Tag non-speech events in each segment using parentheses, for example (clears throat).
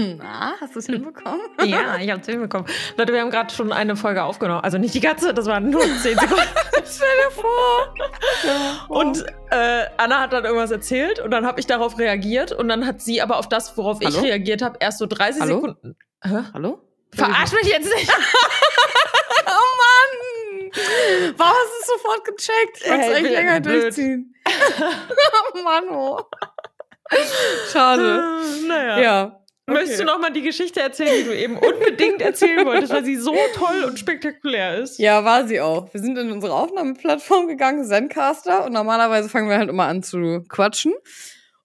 (laughs) Na, hast du es hinbekommen? (laughs) Ja, ich habe es hinbekommen. Leute, wir haben gerade schon eine Folge aufgenommen. Also nicht die ganze, das waren nur (laughs) 10 Sekunden. Stell dir vor. Und äh, Anna hat dann irgendwas erzählt und dann habe ich darauf reagiert und dann hat sie aber auf das, worauf Hallo? ich reagiert habe, erst so 30 Hallo? Sekunden. Hä? Hallo? Verarsch mich jetzt nicht. Oh Mann! Warum hast du es sofort gecheckt? Ich wollte es eigentlich länger blöd. durchziehen. oh Mann, oh. Schade. naja. Ja. Möchtest du noch mal die Geschichte erzählen, die du eben unbedingt erzählen wolltest, weil sie so toll und spektakulär ist? Ja, war sie auch. Wir sind in unsere Aufnahmeplattform gegangen, Zencaster, und normalerweise fangen wir halt immer an zu quatschen.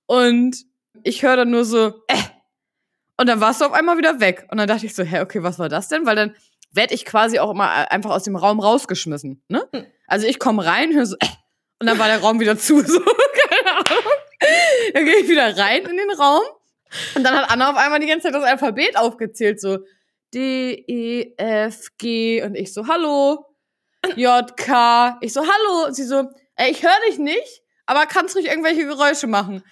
Und ich höre dann nur so, äh. Und dann warst du auf einmal wieder weg. Und dann dachte ich so, hä, okay, was war das denn? Weil dann werd ich quasi auch immer einfach aus dem Raum rausgeschmissen. Ne? Also ich komme rein, höre so, äh. Und dann war der Raum wieder zu. (laughs) So, keine Ahnung. Dann gehe ich wieder rein in den Raum. Und dann hat Anna auf einmal die ganze Zeit das Alphabet aufgezählt, so D, E, F, G. Und ich so, hallo. J, K. Ich so, hallo. Und sie so, ey, ich höre dich nicht, aber kannst ruhig irgendwelche Geräusche machen.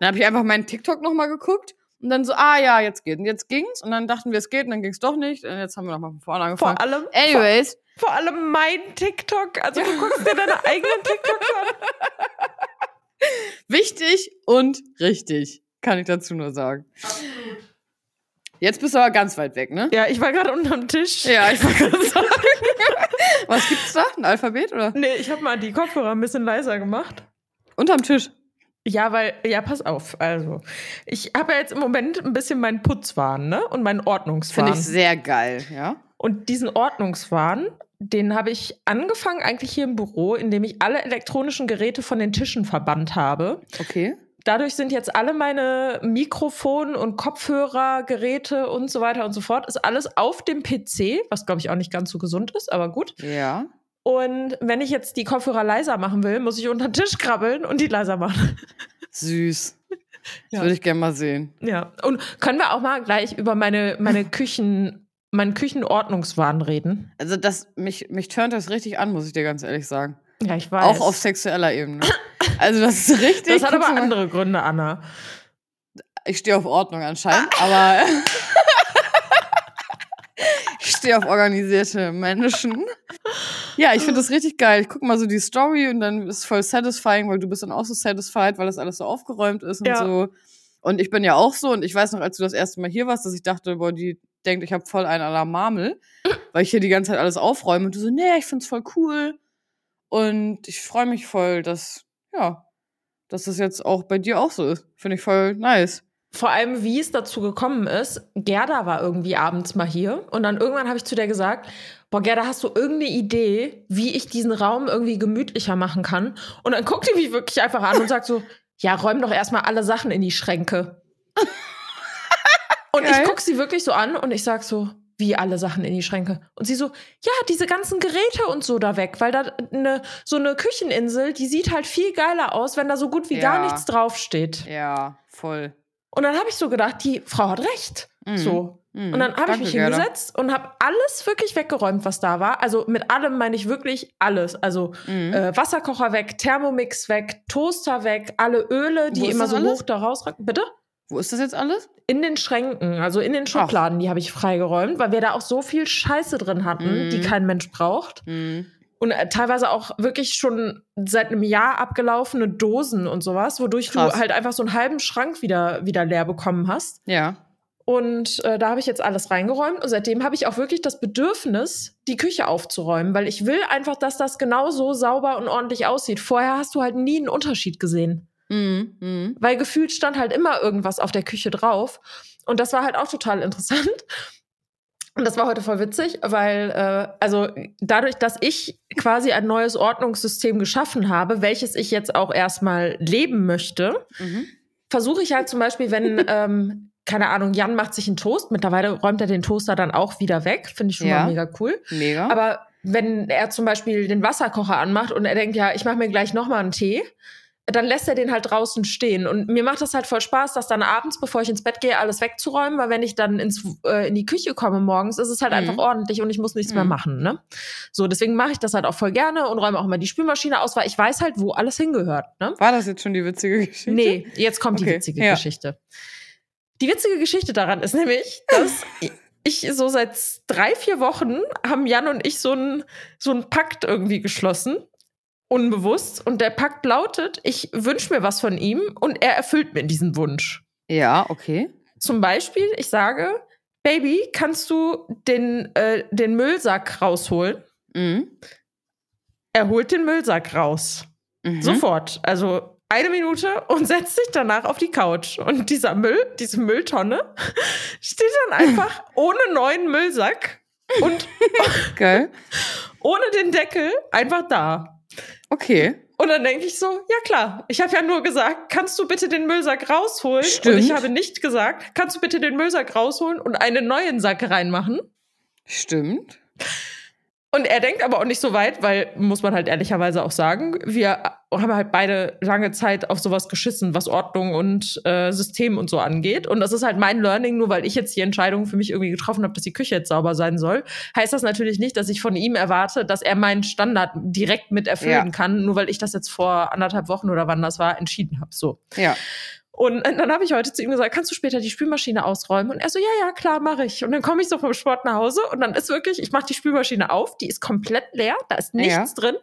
Dann habe ich einfach meinen TikTok nochmal geguckt und dann so, ah ja, jetzt geht. Und jetzt ging's. Und dann dachten wir, es geht und dann ging's doch nicht. Und jetzt haben wir nochmal von vorne Vor angefangen. allem, Anyways, vor, vor allem mein TikTok. Also du guckst dir deine eigenen TikToks an. (laughs) wichtig und richtig, kann ich dazu nur sagen. Jetzt bist du aber ganz weit weg, ne? Ja, ich war gerade unterm Tisch. Ja, ich wollte gerade (laughs) sagen. Was gibt's da? Ein Alphabet oder? Nee, ich habe mal die Kopfhörer ein bisschen leiser gemacht. Unterm Tisch. Ja, weil, ja, pass auf. Also, ich habe ja jetzt im Moment ein bisschen meinen Putzwahn, ne? Und meinen Ordnungswahn. Finde ich sehr geil, ja? Und diesen Ordnungswahn, den habe ich angefangen eigentlich hier im Büro, indem ich alle elektronischen Geräte von den Tischen verbannt habe. Okay. Dadurch sind jetzt alle meine Mikrofon- und Kopfhörergeräte und so weiter und so fort, ist alles auf dem PC, was glaube ich auch nicht ganz so gesund ist, aber gut. Ja. Und wenn ich jetzt die Kopfhörer leiser machen will, muss ich unter den Tisch krabbeln und die leiser machen. Süß. (laughs) Das Ja. würde ich gerne mal sehen. Ja. Und können wir auch mal gleich über meine, meine Küchen, meinen Küchenordnungswahn reden? Also das, mich, mich turnt das richtig an, muss ich dir ganz ehrlich sagen. Ja, ich weiß. Auch auf sexueller Ebene. Also das ist richtig. das hat aber andere Gründe, Anna. Ich stehe auf Ordnung anscheinend, aber (laughs) ich stehe auf organisierte Menschen. Ja, ich finde das richtig geil. Ich gucke mal so die Story und dann ist es voll satisfying, weil du bist dann auch so satisfied, weil das alles so aufgeräumt ist und Ja. so. Und ich bin ja auch so und ich weiß noch, als du das erste Mal hier warst, dass ich dachte, boah, die denkt, ich habe voll einen Alarmamel, weil ich hier die ganze Zeit alles aufräume und du so, nee, ich find's voll cool. Und ich freue mich voll, dass, ja, dass das jetzt auch bei dir auch so ist. Finde ich voll nice. Vor allem, wie es dazu gekommen ist. Gerda war irgendwie abends mal hier und dann irgendwann habe ich zu der gesagt, boah, Gerda, hast du irgendeine Idee, wie ich diesen Raum irgendwie gemütlicher machen kann? Und dann guckt die mich wirklich einfach an und sagt so, ja, räum doch erstmal alle Sachen in die Schränke. (laughs) und Geil. ich guck sie wirklich so an und ich sag so, wie alle Sachen in die Schränke. Und sie so, ja, diese ganzen Geräte und so da weg, weil da eine, so eine Kücheninsel, die sieht halt viel geiler aus, wenn da so gut wie gar Ja. nichts draufsteht. Ja, voll. Und dann habe ich so gedacht, die Frau hat recht. Mhm. So. Mhm. Und dann habe ich mich Gerda. hingesetzt und habe alles wirklich weggeräumt, was da war. Also mit allem meine ich wirklich alles. Also Mhm. äh, Wasserkocher weg, Thermomix weg, Toaster weg, alle Öle, die immer so alles? hoch da rausracken. Bitte? Wo ist das jetzt alles? In den Schränken, also in den Schubladen, die habe ich freigeräumt, weil wir da auch so viel Scheiße drin hatten, Mhm. die kein Mensch braucht. Mhm. Und äh, teilweise auch wirklich schon seit einem Jahr abgelaufene Dosen und sowas, wodurch Krass. du halt einfach so einen halben Schrank wieder, wieder leer bekommen hast. Ja. Und äh, da habe ich jetzt alles reingeräumt und seitdem habe ich auch wirklich das Bedürfnis, die Küche aufzuräumen, weil ich will einfach, dass das genau so sauber und ordentlich aussieht. Vorher hast du halt nie einen Unterschied gesehen, Mhm. Mhm. weil gefühlt stand halt immer irgendwas auf der Küche drauf. Und das war halt auch total (laughs) interessant. Und das war heute voll witzig, weil, äh, also dadurch, dass ich quasi ein neues Ordnungssystem geschaffen habe, welches ich jetzt auch erstmal leben möchte, Mhm. versuche ich halt zum Beispiel, wenn, (laughs) ähm, keine Ahnung, Jan macht sich einen Toast, mittlerweile räumt er den Toaster dann auch wieder weg, finde ich schon Ja. mal mega cool. Mega. Aber wenn er zum Beispiel den Wasserkocher anmacht und er denkt, ja, ich mache mir gleich noch mal einen Tee, dann lässt er den halt draußen stehen. Und mir macht das halt voll Spaß, das dann abends, bevor ich ins Bett gehe, alles wegzuräumen, weil wenn ich dann ins, äh, in die Küche komme morgens, ist es halt Mhm. einfach ordentlich und ich muss nichts mehr Mhm. machen. Ne? So, deswegen mache ich das halt auch voll gerne und räume auch immer die Spülmaschine aus, weil ich weiß halt, wo alles hingehört. Ne? War das jetzt schon die witzige Geschichte? Nee, jetzt kommt die Okay, witzige ja. Geschichte. Die witzige Geschichte daran ist nämlich, dass ich so seit drei, vier Wochen haben Jan und ich so einen so einen Pakt irgendwie geschlossen. Unbewusst. Und der Pakt lautet, ich wünsche mir was von ihm und er erfüllt mir diesen Wunsch. Ja, okay. Zum Beispiel, ich sage, Baby, kannst du den, äh, den Müllsack rausholen? Mhm. Er holt den Müllsack raus. Mhm. Sofort. Also eine Minute und (laughs) setzt sich danach auf die Couch. Und dieser Müll, diese Mülltonne, (laughs) steht dann einfach (laughs) ohne neuen Müllsack und Geil. ohne den Deckel einfach da. Okay. Und dann denke ich so, ja klar, ich habe ja nur gesagt, kannst du bitte den Müllsack rausholen? Stimmt. Und ich habe nicht gesagt, kannst du bitte den Müllsack rausholen und einen neuen Sack reinmachen? Stimmt. Und er denkt aber auch nicht so weit, weil, muss man halt ehrlicherweise auch sagen, wir haben halt beide lange Zeit auf sowas geschissen, was Ordnung und äh, System und so angeht. Und das ist halt mein Learning, nur weil ich jetzt die Entscheidung für mich irgendwie getroffen habe, dass die Küche jetzt sauber sein soll, heißt das natürlich nicht, dass ich von ihm erwarte, dass er meinen Standard direkt mit erfüllen Ja. kann, nur weil ich das jetzt vor anderthalb Wochen oder wann das war, entschieden habe. So. Ja. Und dann habe ich heute zu ihm gesagt, kannst du später die Spülmaschine ausräumen? Und er so, ja, ja, klar, mache ich. Und dann komme ich so vom Sport nach Hause und dann ist wirklich, ich mache die Spülmaschine auf, die ist komplett leer, da ist nichts Ja. drin.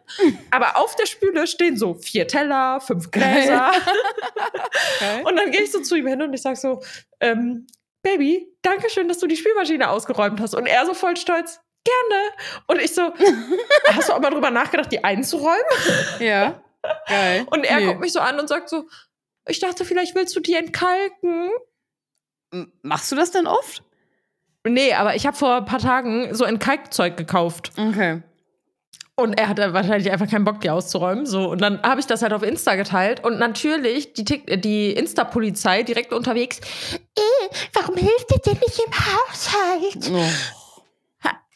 Aber auf der Spüle stehen so vier Teller, fünf Gläser. (laughs) (laughs) Und dann gehe ich so zu ihm hin und ich sage so, ähm, Baby, danke schön, dass du die Spülmaschine ausgeräumt hast. Und er so voll stolz, gerne. Und ich so, (laughs) hast du auch mal drüber nachgedacht, die einzuräumen? Ja. Geil. Und er Nee. guckt mich so an und sagt so, ich dachte, vielleicht willst du die entkalken. M- Machst du das denn oft? Nee, aber ich habe vor ein paar Tagen so ein Kalkzeug gekauft. Okay. Und er hatte wahrscheinlich einfach keinen Bock, die auszuräumen. So. Und dann habe ich das halt auf Insta geteilt. Und natürlich die, äh, die Insta-Polizei direkt unterwegs. Äh, warum hilft ihr denn nicht im Haushalt? Oh.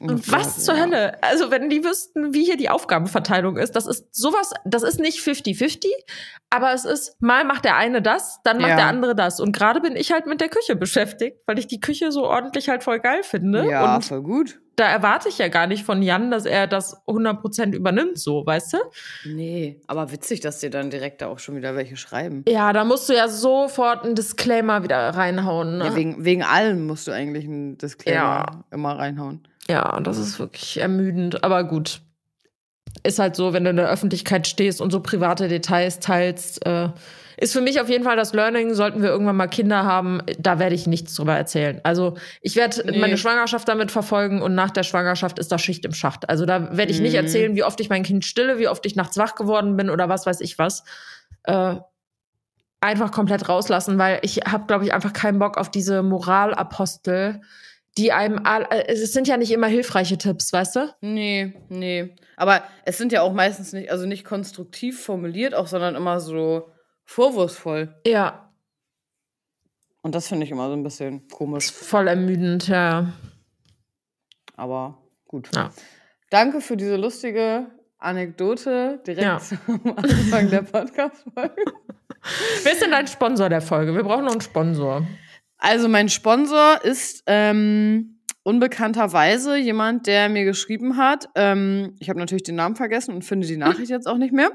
Was zur Hölle? Also, wenn die wüssten, wie hier die Aufgabenverteilung ist, das ist sowas, das ist nicht 50-50, aber es ist, mal macht der eine das, dann macht Ja. der andere das. Und gerade bin ich halt mit der Küche beschäftigt, weil ich die Küche so ordentlich halt voll geil finde. Ja, Und voll gut. da erwarte ich ja gar nicht von Jan, dass er das 100% übernimmt, so, weißt du? Nee, aber witzig, dass dir dann direkt da auch schon wieder welche schreiben. Ja, da musst du ja sofort einen Disclaimer wieder reinhauen. Ne? Ja, wegen, wegen allem musst du eigentlich einen Disclaimer Ja. immer reinhauen. Ja, das ist wirklich ermüdend, aber gut. Ist halt so, wenn du in der Öffentlichkeit stehst und so private Details teilst, äh, ist für mich auf jeden Fall das Learning, sollten wir irgendwann mal Kinder haben, da werde ich nichts drüber erzählen. Also ich werde Nee. meine Schwangerschaft damit verfolgen und nach der Schwangerschaft ist da Schicht im Schacht. Also da werde ich nicht Mhm. erzählen, wie oft ich mein Kind stille, wie oft ich nachts wach geworden bin oder was weiß ich was. Äh, einfach komplett rauslassen, weil ich habe, glaube ich, einfach keinen Bock auf diese Moralapostel, die einem, äh, es sind ja nicht immer hilfreiche Tipps, weißt du? Nee, nee. Aber es sind ja auch meistens nicht, also nicht konstruktiv formuliert, auch, sondern immer so vorwurfsvoll. Ja, Und das finde ich immer so ein bisschen komisch. voll ermüdend, ja. Aber gut. Ja. Danke für diese lustige Anekdote direkt Ja. am Anfang der (laughs) Podcast-Folge. Wer ist denn dein Sponsor der Folge? Wir brauchen noch einen Sponsor. Also mein Sponsor ist ähm, unbekannterweise jemand, der mir geschrieben hat. Ähm, ich habe natürlich den Namen vergessen und finde die Nachricht jetzt auch nicht mehr.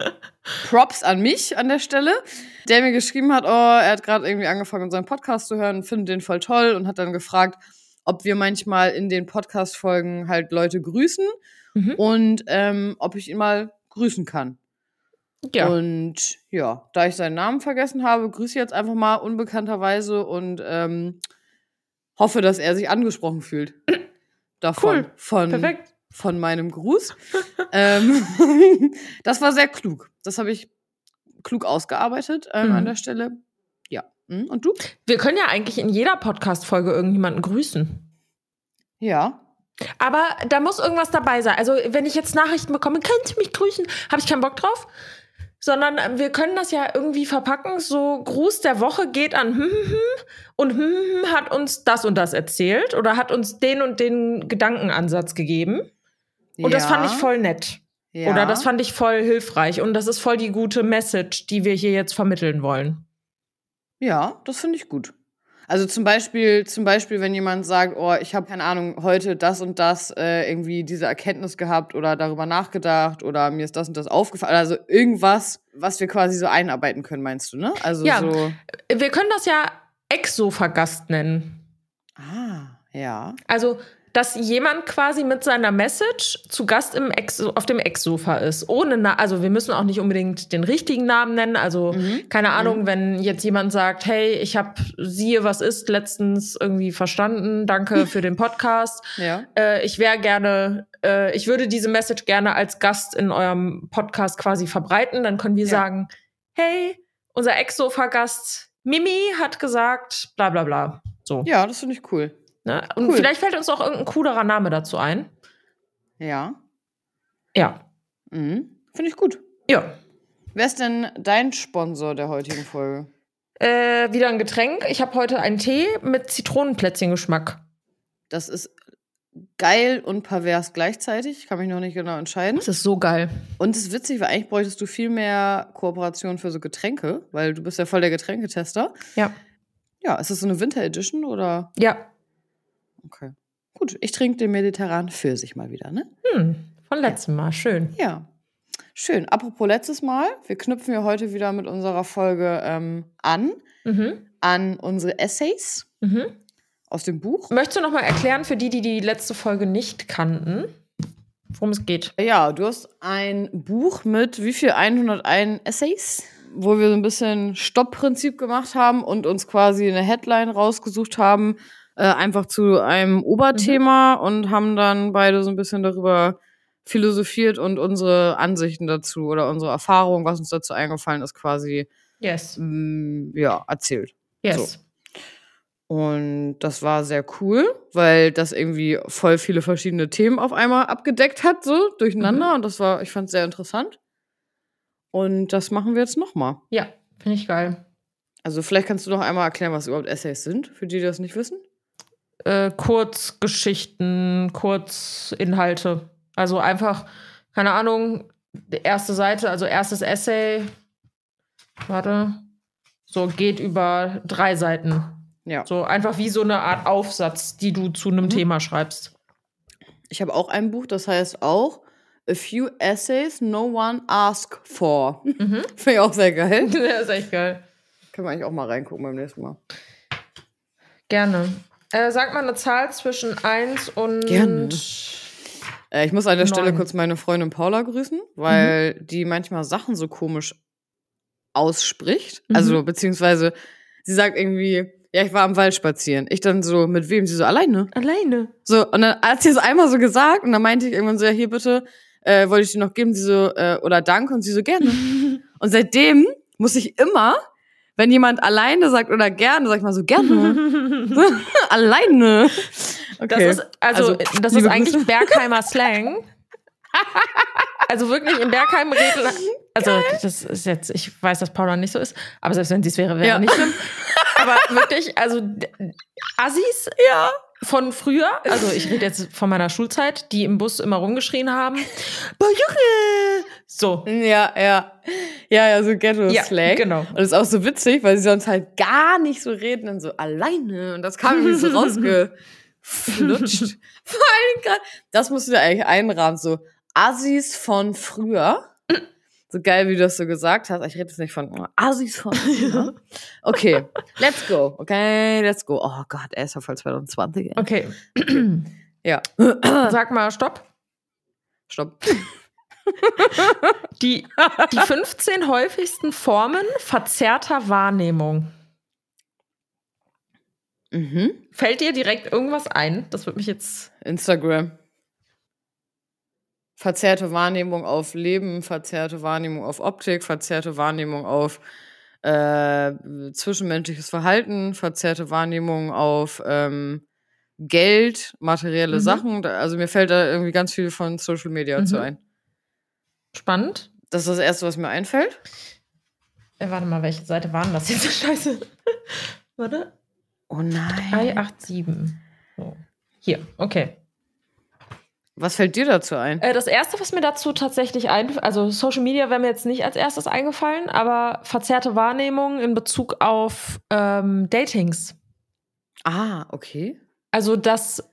(laughs) Props an mich an der Stelle, der mir geschrieben hat, oh, er hat gerade irgendwie angefangen, unseren Podcast zu hören, findet den voll toll und hat dann gefragt, ob wir manchmal in den Podcast-Folgen halt Leute grüßen Mhm. und ähm, ob ich ihn mal grüßen kann. Ja. Und ja, da ich seinen Namen vergessen habe, grüße ich jetzt einfach mal unbekannterweise und ähm, hoffe, dass er sich angesprochen fühlt. (clears throat) Davon. Cool. Von, Perfekt. von meinem Gruß. (laughs) ähm, (laughs) das war sehr klug. Das habe ich klug ausgearbeitet ähm, Mhm. an der Stelle. Ja. Mhm. Und du? Wir können ja eigentlich in jeder Podcast-Folge irgendjemanden grüßen. Ja. Aber da muss irgendwas dabei sein. Also, wenn ich jetzt Nachrichten bekomme, könnt ihr mich grüßen, habe ich keinen Bock drauf. Sondern ähm, wir können das ja irgendwie verpacken. So, Gruß der Woche geht an hm, hm, hm, und hm, hm, hat uns das und das erzählt oder hat uns den und den Gedankenansatz gegeben. Und das fand ich voll nett. Ja. Oder das fand ich voll hilfreich. Und das ist voll die gute Message, die wir hier jetzt vermitteln wollen. Ja, das finde ich gut. Also zum Beispiel, zum Beispiel, wenn jemand sagt, oh, ich habe keine Ahnung, heute das und das äh, irgendwie diese Erkenntnis gehabt oder darüber nachgedacht oder mir ist das und das aufgefallen. Also irgendwas, was wir quasi so einarbeiten können, meinst du, ne? Also Ja. so. Wir können das ja Ex-Sofa-Gast nennen. Ah, ja. Also, dass jemand quasi mit seiner Message zu Gast im Ex auf dem Ex-Sofa ist. Ohne, Na also wir müssen auch nicht unbedingt den richtigen Namen nennen. Also, Mhm. keine Ahnung, wenn jetzt jemand sagt, hey, ich habe siehe, was ist, letztens irgendwie verstanden. Danke für den Podcast. (laughs) Ja. Äh, ich wäre gerne, äh, ich würde diese Message gerne als Gast in eurem Podcast quasi verbreiten. Dann können wir Ja. sagen, hey, unser Ex-Sofa-Gast Mimi hat gesagt, bla bla bla. So. Ja, das finde ich cool. Ne? Und Cool. vielleicht fällt uns auch irgendein coolerer Name dazu ein. Ja. Ja. Mhm. Finde ich gut. Ja. Wer ist denn dein Sponsor der heutigen Folge? Äh, wieder ein Getränk. Ich habe heute einen Tee mit Zitronenplätzchen-Geschmack. Das ist geil und pervers gleichzeitig. Ich kann mich noch nicht genau entscheiden. Das ist so geil. Und es ist witzig, weil eigentlich bräuchtest du viel mehr Kooperation für so Getränke, weil du bist ja voll der Getränketester. Ja. Ja, ist das so eine Winter Edition oder? Ja. Okay. Gut, ich trinke den mediterranen Pfirsich mal wieder, ne? Hm. Von letztem Mal. Schön. Ja. Schön. Apropos letztes Mal, wir knüpfen ja heute wieder mit unserer Folge ähm, an, Mhm. an unsere Essays Mhm. aus dem Buch. Möchtest du noch mal erklären für die, die die letzte Folge nicht kannten, worum es geht? Ja, du hast ein Buch mit wie viel? 101 Essays, wo wir so ein bisschen Stoppprinzip gemacht haben und uns quasi eine Headline rausgesucht haben, äh, einfach zu einem Oberthema und haben dann beide so ein bisschen darüber philosophiert und unsere Ansichten dazu oder unsere Erfahrung, was uns dazu eingefallen ist, quasi Yes. mm, ja, erzählt. Yes. Und das war sehr cool, weil das irgendwie voll viele verschiedene Themen auf einmal abgedeckt hat, so durcheinander. Und das war, ich fand es sehr interessant. Und das machen wir jetzt nochmal. Ja, finde ich geil. Also vielleicht kannst du noch einmal erklären, was überhaupt Essays sind, für die, die das nicht wissen. Äh, Kurzgeschichten, Kurzinhalte. Also einfach, keine Ahnung, die erste Seite, also erstes Essay. Warte. So geht über drei Seiten. Ja. So einfach wie so eine Art Aufsatz, die du zu einem Mhm. Thema schreibst. Ich habe auch ein Buch, das heißt auch A Few Essays No One Asked For. Mhm. (laughs) Finde ich auch sehr geil. (laughs) das ist echt geil. Können wir eigentlich auch mal reingucken beim nächsten Mal. Gerne. Äh, sag mal eine Zahl zwischen 1 und. Gerne. Äh, ich muss an der Stelle Neun. kurz meine Freundin Paula grüßen, weil die manchmal Sachen so komisch ausspricht. Mhm. Also, beziehungsweise, sie sagt irgendwie, ja, ich war am Wald spazieren. Ich dann so, mit wem? Sie so, alleine. Alleine. So, und dann hat sie es einmal so gesagt und dann meinte ich irgendwann so, ja, hier bitte, äh, wollte ich dir noch geben, sie so, äh, oder danke und sie so, gerne. (laughs) und seitdem muss ich immer, wenn jemand alleine sagt oder gerne, sag ich mal so, gerne. (laughs) (laughs) alleine. Okay. Das ist, also, Also, das ist eigentlich Grüße. Bergheimer Slang. Also wirklich in Bergheim reden. Also, das ist jetzt, ich weiß, dass Paula nicht so ist, aber selbst wenn sie es wäre, wäre Ja. nicht schlimm. Aber wirklich, also Assis ja. Von früher, also ich rede jetzt von meiner Schulzeit, die im Bus immer rumgeschrien haben, Boah, Junge! So. Ja, ja. Ja, ja, so Ghetto-Slang. Ja, genau. Und das ist auch so witzig, weil sie sonst halt gar nicht so reden und so alleine. Und das kam irgendwie so rausgeflutscht. (laughs) Vor allem gerade, das musst du dir eigentlich einrahmen, so Assis von früher. So geil, wie du das so gesagt hast. Ich rede jetzt nicht von oh, Assis von früher. (laughs) Okay, let's go. Okay, let's go. Oh Gott, er ist ja voll 2020. Ey. Okay. (clears throat) Ja, Sag mal, stopp. stopp. Die, die 15 häufigsten Formen verzerrter Wahrnehmung. Mhm. Fällt dir direkt irgendwas ein? Das würde mich jetzt. Instagram. Verzerrte Wahrnehmung auf Leben, verzerrte Wahrnehmung auf Optik, verzerrte Wahrnehmung auf äh, zwischenmenschliches Verhalten, verzerrte Wahrnehmung auf ähm, Geld, materielle Mhm. Sachen. Also mir fällt da irgendwie ganz viel von Social Media Mhm. zu ein. Spannend. Das ist das Erste, was mir einfällt. Äh, warte mal, welche Seite waren das jetzt? (laughs) Scheiße. Warte. Oh nein. 387. So. Hier, okay. Was fällt dir dazu ein? Äh, das erste, was mir dazu tatsächlich einfällt, also Social Media wäre mir jetzt nicht als erstes eingefallen, aber verzerrte Wahrnehmung in Bezug auf ähm, Datings. Ah, okay. Also, das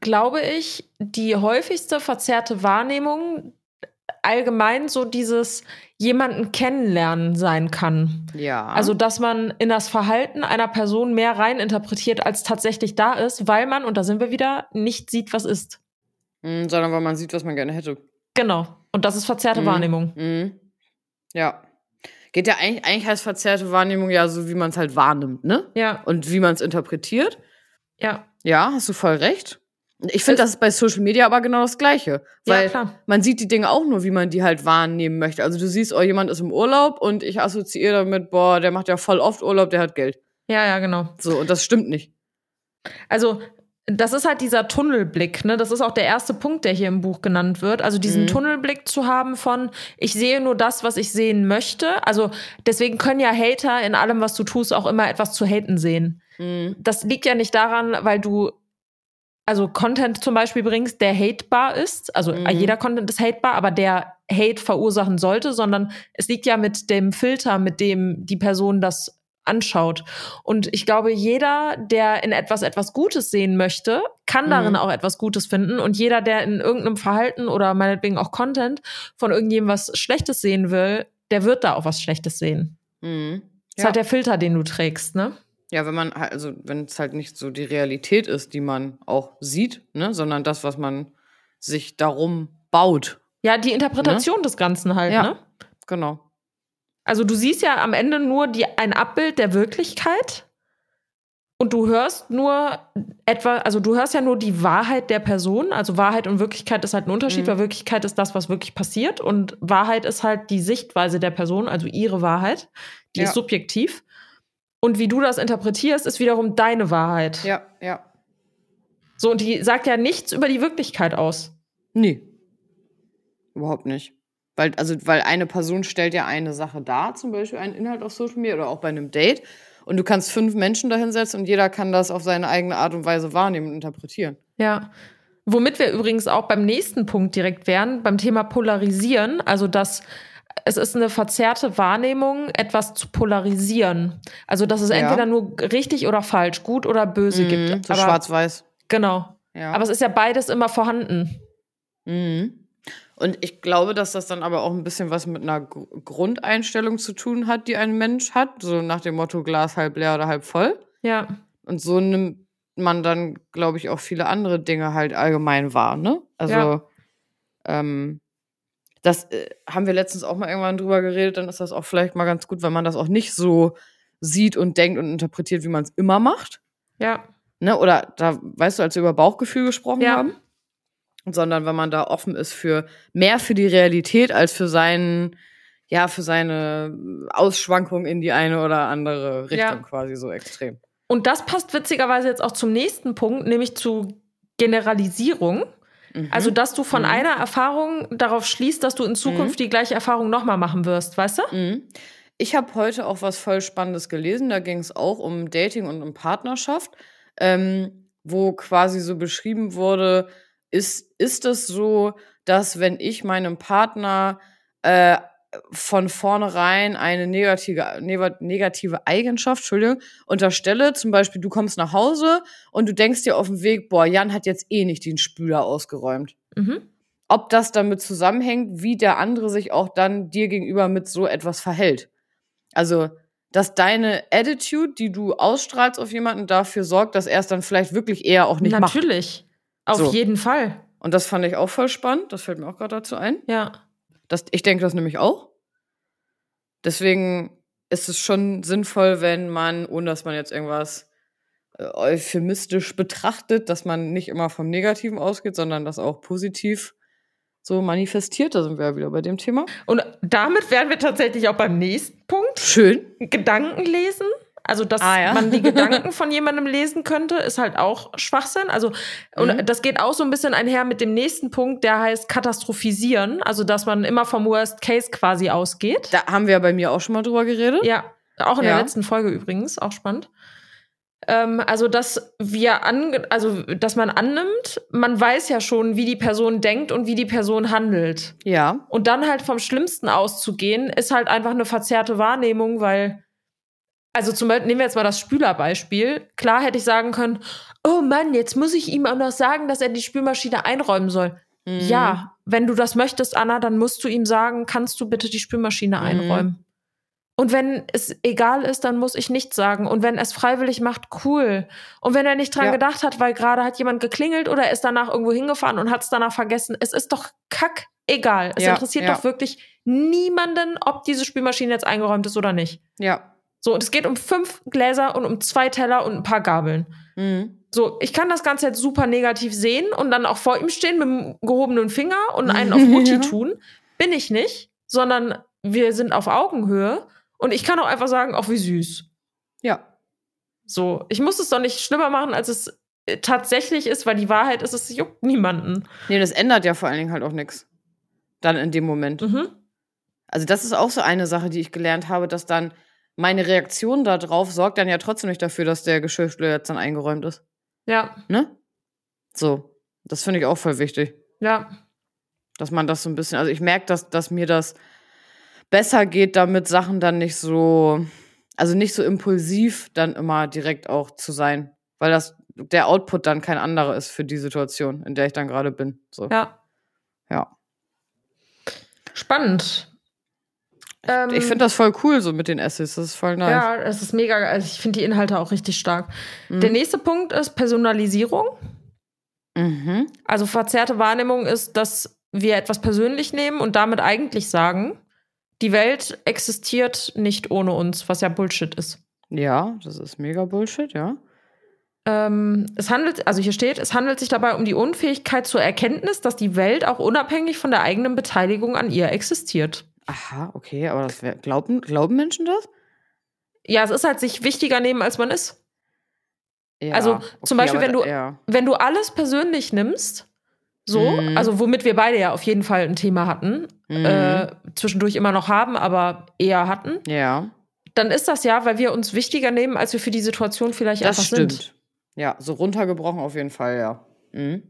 glaube ich, die häufigste verzerrte Wahrnehmung allgemein so dieses jemanden kennenlernen sein kann. Ja. Also, dass man in das Verhalten einer Person mehr reininterpretiert, als tatsächlich da ist, weil man, und da sind wir wieder, nicht sieht, was ist. Mhm, sondern weil man sieht, was man gerne hätte. Genau. Und das ist verzerrte Mhm. Wahrnehmung. Mhm. Ja. Geht ja eigentlich, eigentlich heißt verzerrte Wahrnehmung ja so, wie man es halt wahrnimmt, ne? Ja, Und wie man es interpretiert. ja. Ja, hast du voll recht. Ich finde, das ist bei Social Media aber genau das Gleiche. Weil ja, klar. man sieht die Dinge auch nur, wie man die halt wahrnehmen möchte. Also du siehst, oh, jemand ist im Urlaub und ich assoziiere damit, boah, der macht ja voll oft Urlaub, der hat Geld. Ja, ja, genau. So, und das stimmt nicht. Also, das ist halt dieser Tunnelblick, ne? Das ist auch der erste Punkt, der hier im Buch genannt wird. Also diesen Mhm. Tunnelblick zu haben von, ich sehe nur das, was ich sehen möchte. Also deswegen können ja Hater in allem, was du tust, auch immer etwas zu haten sehen. Mhm. Das liegt ja nicht daran, weil du also Content zum Beispiel bringst, der hatebar ist. Also Mhm. jeder Content ist hatebar, aber der Hate verursachen sollte, sondern es liegt ja mit dem Filter, mit dem die Person das anschaut. Und ich glaube, jeder, der in etwas etwas Gutes sehen möchte, kann Mhm. darin auch etwas Gutes finden. Und jeder, der in irgendeinem Verhalten oder meinetwegen auch Content von irgendjemandem was Schlechtes sehen will, der wird da auch was Schlechtes sehen. Mhm. Das ist halt der Filter, den du trägst, ne? Ja, wenn man also wenn es halt nicht so die Realität ist, die man auch sieht, ne, sondern das, was man sich darum baut. Ja, die Interpretation des Ganzen halt, Ja. ne? Genau. Also du siehst ja am Ende nur die, ein Abbild der Wirklichkeit und du hörst nur etwa, also du hörst ja nur die Wahrheit der Person. Also Wahrheit und Wirklichkeit ist halt ein Unterschied, Mhm. weil Wirklichkeit ist das, was wirklich passiert und Wahrheit ist halt die Sichtweise der Person, also ihre Wahrheit. Die Ja. ist subjektiv. Und wie du das interpretierst, ist wiederum deine Wahrheit. Ja, ja. So, und die sagt ja nichts über die Wirklichkeit aus. Nee. Überhaupt nicht. Weil, also, weil eine Person stellt ja eine Sache dar, zum Beispiel einen Inhalt auf Social Media oder auch bei einem Date. Und du kannst fünf Menschen dahinsetzen und jeder kann das auf seine eigene Art und Weise wahrnehmen und interpretieren. Ja. Womit wir übrigens auch beim nächsten Punkt direkt wären, beim Thema Polarisieren. Also, dass es ist eine verzerrte Wahrnehmung, etwas zu polarisieren. Also, dass es Ja. entweder nur richtig oder falsch, gut oder böse Mhm, gibt. so schwarz-weiß. Genau. Ja. Aber es ist ja beides immer vorhanden. Mhm. Und ich glaube, dass das dann aber auch ein bisschen was mit einer Gr- Grundeinstellung zu tun hat, die ein Mensch hat. So nach dem Motto Glas halb leer oder halb voll. Ja. Und so nimmt man dann, glaube ich, auch viele andere Dinge halt allgemein wahr, ne? Also, Ja. ähm, das äh, haben wir letztens auch mal irgendwann drüber geredet, dann ist das auch vielleicht mal ganz gut, wenn man das auch nicht so sieht und denkt und interpretiert, wie man es immer macht. Ja. Ne? Oder da, weißt du, als wir über Bauchgefühl gesprochen Ja. haben, sondern wenn man da offen ist für mehr für die Realität als für seinen, ja, für seine Ausschwankung in die eine oder andere Richtung Ja. quasi so extrem. Und das passt witzigerweise jetzt auch zum nächsten Punkt, nämlich zu Generalisierung. Mhm. Also, dass du von Mhm. einer Erfahrung darauf schließt, dass du in Zukunft die gleiche Erfahrung nochmal machen wirst, weißt du? Mhm. Ich habe heute auch was voll Spannendes gelesen. Da ging es auch um Dating und um Partnerschaft, ähm, wo quasi so beschrieben wurde, ist, ist es so, dass wenn ich meinem Partner äh, von vornherein eine negative, negative Eigenschaft, Entschuldigung, unterstelle, zum Beispiel du kommst nach Hause und du denkst dir auf dem Weg, boah, Jan hat jetzt eh nicht den Spüler ausgeräumt Mhm. ob das damit zusammenhängt, wie der andere sich auch dann dir gegenüber mit so etwas verhält. Also, dass deine Attitude, die du ausstrahlst auf jemanden, dafür sorgt, dass er es dann vielleicht wirklich eher auch nicht macht. Natürlich. Auf So. jeden Fall. Und das fand ich auch voll spannend. Das fällt mir auch gerade dazu ein. Ja. Das, ich denke das nämlich auch. Deswegen ist es schon sinnvoll, wenn man, ohne dass man jetzt irgendwas äh, euphemistisch betrachtet, dass man nicht immer vom Negativen ausgeht, sondern das auch positiv so manifestiert. Da sind wir ja wieder bei dem Thema. Und damit wären wir tatsächlich auch beim nächsten Punkt. Schön. Gedanken lesen. Also, dass Ah, ja. man die (laughs) Gedanken von jemandem lesen könnte, ist halt auch Schwachsinn. Also, und Mhm. das geht auch so ein bisschen einher mit dem nächsten Punkt, der heißt katastrophisieren. Also, dass man immer vom Worst Case quasi ausgeht. Da haben wir ja bei mir auch schon mal drüber geredet. Ja, auch in Ja. der letzten Folge übrigens, auch spannend. Ähm, also, dass wir ange also, dass man annimmt, man weiß ja schon, wie die Person denkt und wie die Person handelt. Ja. Und dann halt vom Schlimmsten auszugehen, ist halt einfach eine verzerrte Wahrnehmung, weil, also zum Beispiel, nehmen wir jetzt mal das Spülerbeispiel. Klar hätte ich sagen können, oh Mann, jetzt muss ich ihm auch noch sagen, dass er die Spülmaschine einräumen soll. Mhm. Ja, wenn du das möchtest, Anna, dann musst du ihm sagen, kannst du bitte die Spülmaschine Mhm. einräumen. Und wenn es egal ist, dann muss ich nichts sagen. Und wenn er es freiwillig macht, cool. Und wenn er nicht dran Ja. gedacht hat, weil gerade hat jemand geklingelt oder er ist danach irgendwo hingefahren und hat es danach vergessen, es ist doch kack egal. Es Ja, interessiert ja. doch wirklich niemanden, ob diese Spülmaschine jetzt eingeräumt ist oder nicht. Ja. So, und es geht um fünf Gläser und um zwei Teller und ein paar Gabeln. Mhm. So, ich kann das Ganze jetzt super negativ sehen und dann auch vor ihm stehen mit dem gehobenen Finger und einen auf (laughs) Mutti Ja. tun. Bin ich nicht, sondern wir sind auf Augenhöhe und ich kann auch einfach sagen, auch wie süß. Ja. So, ich muss es doch nicht schlimmer machen, als es äh, tatsächlich ist, weil die Wahrheit ist, es juckt niemanden. Nee, das ändert ja vor allen Dingen halt auch nichts. Dann in dem Moment. Mhm. Also, das ist auch so eine Sache, die ich gelernt habe, dass dann meine Reaktion darauf sorgt dann ja trotzdem nicht dafür, dass der Geschirrspüler jetzt dann eingeräumt ist. Ja, Ne? So. Das finde ich auch voll wichtig. ja, Dass man das so ein bisschen, also ich merke, dass, dass mir das besser geht, damit Sachen dann nicht so, also nicht so impulsiv dann immer direkt auch zu sein. Weil das der Output dann kein anderer ist für die Situation, in der ich dann gerade bin. So. ja. Ja. Spannend. Ähm, Ich finde das voll cool, so mit den Essays. Das ist voll nice. Ja, es ist mega. Also ich finde die Inhalte auch richtig stark. Mhm. Der nächste Punkt ist Personalisierung. Mhm. Also verzerrte Wahrnehmung ist, dass wir etwas persönlich nehmen und damit eigentlich sagen, die Welt existiert nicht ohne uns, was ja Bullshit ist. Ja, das ist mega Bullshit, ja. Ähm, es handelt, also hier steht, es handelt sich dabei um die Unfähigkeit zur Erkenntnis, dass die Welt auch unabhängig von der eigenen Beteiligung an ihr existiert. Aha, okay, aber das wär, glauben, glauben Menschen das? Ja, es ist halt sich wichtiger nehmen, als man ist. Ja, Also, zum Beispiel, wenn du- Ja. Wenn du alles persönlich nimmst, so, Mhm. also womit wir beide ja auf jeden Fall ein Thema hatten, Mhm. äh, zwischendurch immer noch haben, aber eher hatten, ja, dann ist das ja, weil wir uns wichtiger nehmen, als wir für die Situation vielleicht das einfach stimmt. sind. Ja, so runtergebrochen auf jeden Fall, ja. Mhm.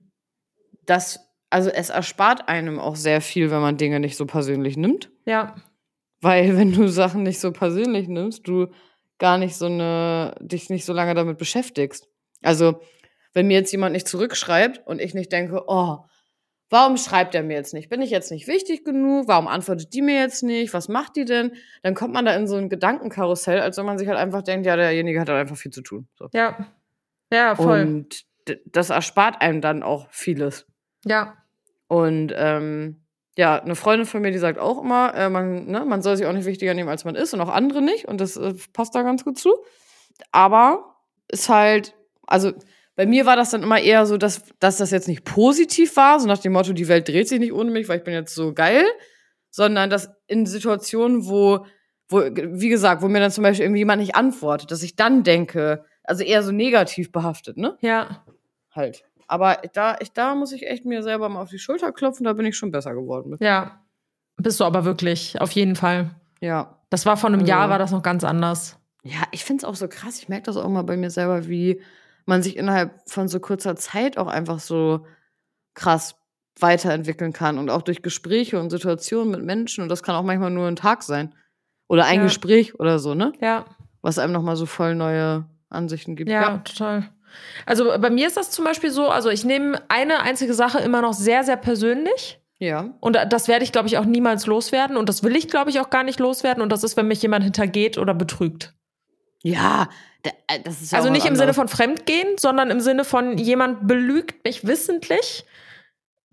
Das, also es erspart einem auch sehr viel, wenn man Dinge nicht so persönlich nimmt. Ja, Weil (laughs) wenn du Sachen nicht so persönlich nimmst, du gar nicht so eine, dich nicht so lange damit beschäftigst. Also, wenn mir jetzt jemand nicht zurückschreibt und ich nicht denke, oh, warum schreibt er mir jetzt nicht? Bin ich jetzt nicht wichtig genug? Warum antwortet die mir jetzt nicht? Was macht die denn? Dann kommt man da in so ein Gedankenkarussell, als wenn man sich halt einfach denkt, ja, derjenige hat halt einfach viel zu tun. So. ja, ja, voll. Und das erspart einem dann auch vieles. ja, Und ähm, ja, eine Freundin von mir, die sagt auch immer, äh, man, ne, man soll sich auch nicht wichtiger nehmen, als man ist und auch andere nicht. Und das äh, passt da ganz gut zu. Aber ist halt, also bei mir war das dann immer eher so, dass, dass das jetzt nicht positiv war, so nach dem Motto, die Welt dreht sich nicht ohne mich, weil ich bin jetzt so geil, sondern dass in Situationen, wo, wo, wie gesagt, wo mir dann zum Beispiel irgendwie jemand nicht antwortet, dass ich dann denke, also eher so negativ behaftet, ne? ja. Halt. Aber da, ich, da muss ich echt mir selber mal auf die Schulter klopfen, da bin ich schon besser geworden mit. Ja. Bist du aber wirklich, auf jeden Fall. Ja. Das war vor einem Also- Jahr, war das noch ganz anders. Ja, ich finde es auch so krass. Ich merke das auch mal bei mir selber, wie man sich innerhalb von so kurzer Zeit auch einfach so krass weiterentwickeln kann und auch durch Gespräche und Situationen mit Menschen. Und das kann auch manchmal nur ein Tag sein. Oder ein Ja. Gespräch oder so, ne? Ja, Was einem nochmal so voll neue Ansichten gibt. ja, total. Also bei mir ist das zum Beispiel so, also ich nehme eine einzige Sache immer noch sehr, sehr persönlich. Ja. Und das werde ich, glaube ich, auch niemals loswerden. Und das will ich, glaube ich, auch gar nicht loswerden. Und das ist, wenn mich jemand hintergeht oder betrügt. Ja, äh, das ist ja also nicht im Sinne von Fremdgehen, sondern im Sinne von jemand belügt mich wissentlich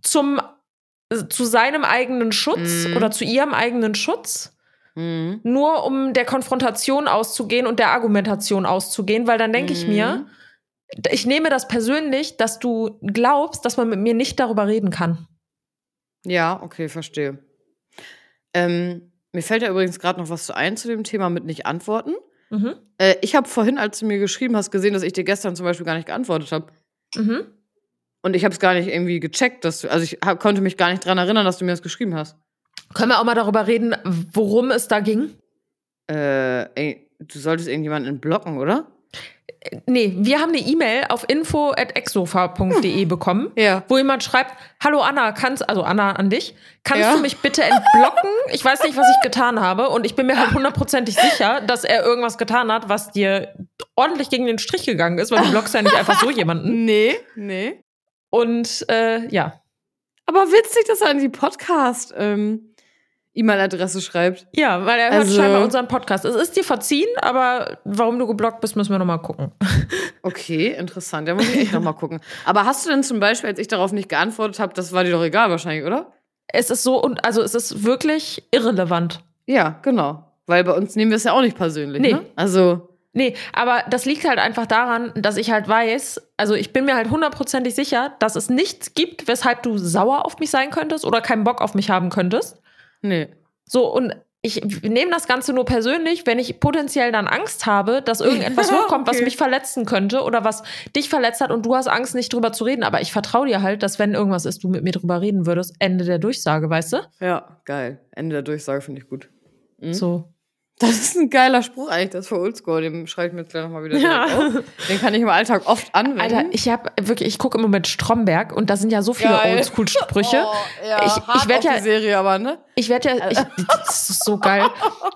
zum, äh, zu seinem eigenen Schutz Mhm. oder zu ihrem eigenen Schutz. Mhm. Nur um der Konfrontation auszugehen und der Argumentation auszugehen, weil dann denke ich Mhm. mir, ich nehme das persönlich, dass du glaubst, dass man mit mir nicht darüber reden kann. Ja, okay, verstehe. Ähm, mir fällt ja übrigens gerade noch was zu ein zu dem Thema mit nicht antworten. Mhm. Äh, ich habe vorhin, als du mir geschrieben hast, gesehen, dass ich dir gestern zum Beispiel gar nicht geantwortet habe. Mhm. Und ich habe es gar nicht irgendwie gecheckt, dass du, also ich hab, konnte mich gar nicht dran erinnern, dass du mir das geschrieben hast. Können wir auch mal darüber reden, worum es da ging? Äh, ey, du solltest irgendjemanden blocken, oder? Nee, wir haben eine E-Mail auf info.exofa.de bekommen, Ja. wo jemand schreibt, hallo Anna, kannst, also Anna an dich, kannst Ja. du mich bitte entblocken? Ich weiß nicht, was ich getan habe und ich bin mir halt hundertprozentig sicher, dass er irgendwas getan hat, was dir ordentlich gegen den Strich gegangen ist, weil du blockst ja nicht einfach so jemanden. (laughs) Nee, nee. Und äh, ja, Aber witzig, dass er an die Podcast ähm, E-Mail-Adresse schreibt. Ja, weil er hört Also- scheinbar unseren Podcast. Es ist dir verziehen, aber warum du geblockt bist, müssen wir nochmal gucken. (laughs) Okay, interessant. Da muss ich echt nochmal gucken. Aber hast du denn zum Beispiel, als ich darauf nicht geantwortet habe, das war dir doch egal wahrscheinlich, oder? Es ist so und also es ist wirklich irrelevant. Ja, genau. Weil bei uns nehmen wir es ja auch nicht persönlich. Nee. Ne? Also, Nee, aber das liegt halt einfach daran, dass ich halt weiß, also ich bin mir halt hundertprozentig sicher, dass es nichts gibt, weshalb du sauer auf mich sein könntest oder keinen Bock auf mich haben könntest. Nee. So, und ich nehme das Ganze nur persönlich, wenn ich potenziell dann Angst habe, dass irgendetwas (laughs) hochkommt, was Okay. mich verletzen könnte oder was dich verletzt hat und du hast Angst, nicht drüber zu reden. Aber ich vertraue dir halt, dass wenn irgendwas ist, du mit mir drüber reden würdest. Ende der Durchsage, weißt du? Ja, geil. Ende der Durchsage finde ich gut. Mhm. So. Das ist ein geiler Spruch eigentlich, das für Oldschool. Den schreibe ich mir jetzt gleich nochmal wieder Ja. auf. Den kann ich im Alltag oft anwenden. Alter, ich habe wirklich, ich gucke im Moment Stromberg und da sind ja so viele. Oldschool-Sprüche. (laughs) Oh, ja, Ich- ich hart werd auf ja- Serie aber, ne? Ich werde ja, ich, das ist so geil.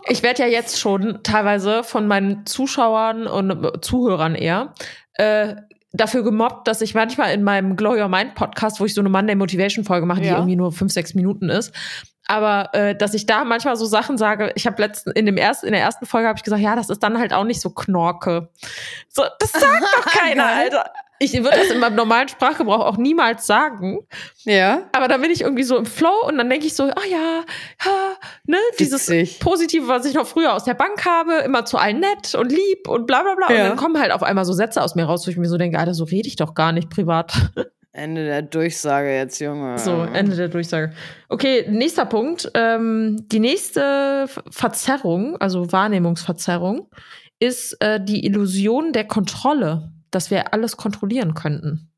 Ich werde ja jetzt schon teilweise von meinen Zuschauern und äh, Zuhörern eher äh, dafür gemobbt, dass ich manchmal in meinem Glow Your Mind Podcast, wo ich so eine Monday Motivation Folge mache, die Ja. irgendwie nur fünf, sechs Minuten ist, aber äh, dass ich da manchmal so Sachen sage. Ich habe letzten in dem ersten in der ersten Folge habe ich gesagt, ja, das ist dann halt auch nicht so Knorke. So, das sagt doch (laughs) keiner. Alter. Ich würde das in meinem normalen Sprachgebrauch auch niemals sagen. Ja. Aber dann bin ich irgendwie so im Flow und dann denke ich so, ah ja, ja, ne, dieses Witzig. Positive, was ich noch früher aus der Bank habe, immer zu allen nett und lieb und bla bla bla. Ja. Und dann kommen halt auf einmal so Sätze aus mir raus, wo ich mir so denke, Alter, so rede ich doch gar nicht privat. (laughs) Ende der Durchsage jetzt, Junge. So, Ende der Durchsage. Okay, nächster Punkt. Ähm, die nächste Ver- Verzerrung, also Wahrnehmungsverzerrung, ist äh, die Illusion der Kontrolle, dass wir alles kontrollieren könnten.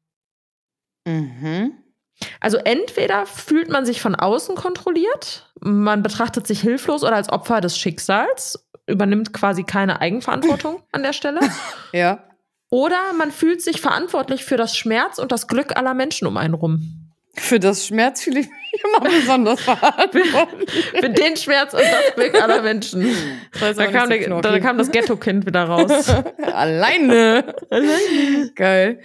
Mhm. Also entweder fühlt man sich von außen kontrolliert, man betrachtet sich hilflos oder als Opfer des Schicksals, übernimmt quasi keine Eigenverantwortung an der Stelle. (laughs) Ja. Oder man fühlt sich verantwortlich für das Schmerz und das Glück aller Menschen um einen rum. Für das Schmerz fühle ich mich immer besonders (laughs) verantwortlich. Für den Schmerz und das Glück aller Menschen. Das Da kam, so der, da kam das Ghetto-Kind wieder raus. (laughs) Alleine. Geil.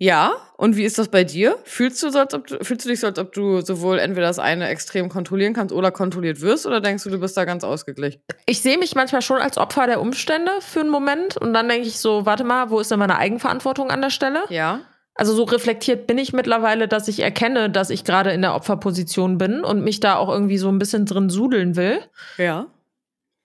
Ja, und wie ist das bei dir? Fühlst du, so, als ob du, fühlst du dich so, als ob du sowohl entweder das eine extrem kontrollieren kannst oder kontrolliert wirst? Oder denkst du, du bist da ganz ausgeglichen? Ich sehe mich manchmal schon als Opfer der Umstände für einen Moment und dann denke ich so, warte mal, wo ist denn meine Eigenverantwortung an der Stelle? Ja. Also so reflektiert bin ich mittlerweile, dass ich erkenne, dass ich gerade in der Opferposition bin und mich da auch irgendwie so ein bisschen drin sudeln will. Ja.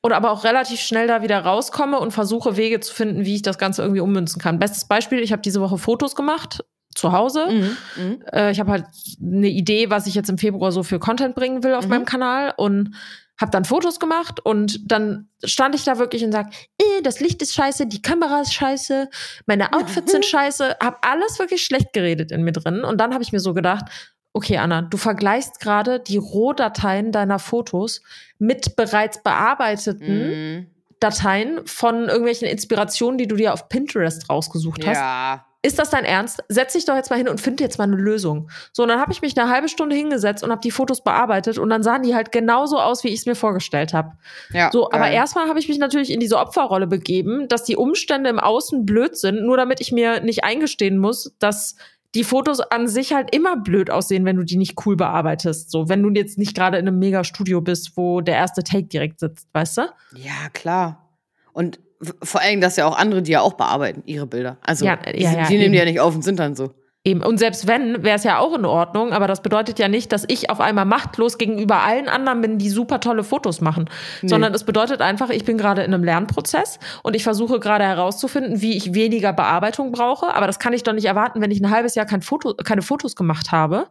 Oder aber auch relativ schnell da wieder rauskomme und versuche Wege zu finden, wie ich das Ganze irgendwie ummünzen kann. Bestes Beispiel, ich habe diese Woche Fotos gemacht zu Hause. Mhm. Mhm. Äh, ich habe halt eine Idee, was ich jetzt im Februar so für Content bringen will auf Mhm. meinem Kanal und habe dann Fotos gemacht und dann stand ich da wirklich und sag, äh, das Licht ist scheiße, die Kamera ist scheiße, meine Outfits sind (laughs) scheiße, habe alles wirklich schlecht geredet in mir drin und dann habe ich mir so gedacht, okay Anna, du vergleichst gerade die Rohdateien deiner Fotos mit bereits bearbeiteten Mhm. Dateien von irgendwelchen Inspirationen, die du dir auf Pinterest rausgesucht hast. Ja. Ist das dein Ernst? Setz dich doch jetzt mal hin und find jetzt mal eine Lösung. So, und dann habe ich mich eine halbe Stunde hingesetzt und habe die Fotos bearbeitet und dann sahen die halt genauso aus, wie ich es mir vorgestellt habe. ja. So, aber erstmal habe ich mich natürlich in diese Opferrolle begeben, dass die Umstände im Außen blöd sind, nur damit ich mir nicht eingestehen muss, dass die Fotos an sich halt immer blöd aussehen, wenn du die nicht cool bearbeitest. So, wenn du jetzt nicht gerade in einem Mega-Studio bist, wo der erste Take direkt sitzt, weißt du? Ja, klar. Und vor allem, dass ja auch andere, die ja auch bearbeiten, ihre Bilder. Also, Ja, die, ja, ja, die nehmen die ja nicht auf und sind dann so. Eben. Und selbst wenn, wäre es ja auch in Ordnung, aber das bedeutet ja nicht, dass ich auf einmal machtlos gegenüber allen anderen bin, die super tolle Fotos machen. Sondern es bedeutet einfach, ich bin gerade in einem Lernprozess und ich versuche gerade herauszufinden, wie ich weniger Bearbeitung brauche. Aber das kann ich doch nicht erwarten, wenn ich ein halbes Jahr kein Foto, keine Fotos gemacht habe,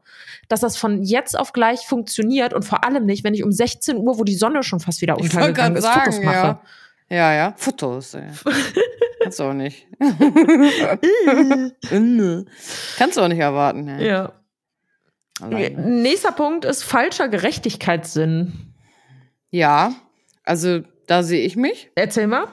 dass das von jetzt auf gleich funktioniert und vor allem nicht, wenn ich um 16 Uhr, wo die Sonne schon fast wieder untergegangen ist, Fotos sagen, mache. ja. Ja, ja. Fotos, ey. (laughs) Kannst du auch nicht. Kannst du auch nicht erwarten, ey. Ja. Alleine. Nächster Punkt ist falscher Gerechtigkeitssinn. Ja, also da sehe ich mich. Erzähl mal.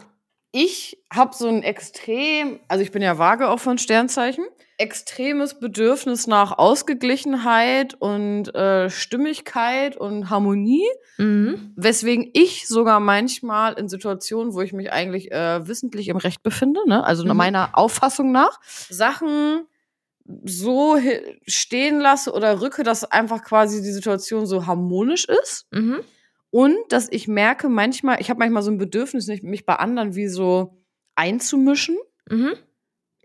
Ich habe so ein extrem, also ich bin ja vage auch von Sternzeichen, extremes Bedürfnis nach Ausgeglichenheit und äh, Stimmigkeit und Harmonie, Mhm. weswegen ich sogar manchmal in Situationen, wo ich mich eigentlich äh, wissentlich im Recht befinde, ne, also Mhm. meiner Auffassung nach, Sachen so stehen lasse oder rücke, dass einfach quasi die Situation so harmonisch ist. Mhm. Und dass ich merke manchmal, ich habe manchmal so ein Bedürfnis, mich bei anderen wie so einzumischen. Mhm.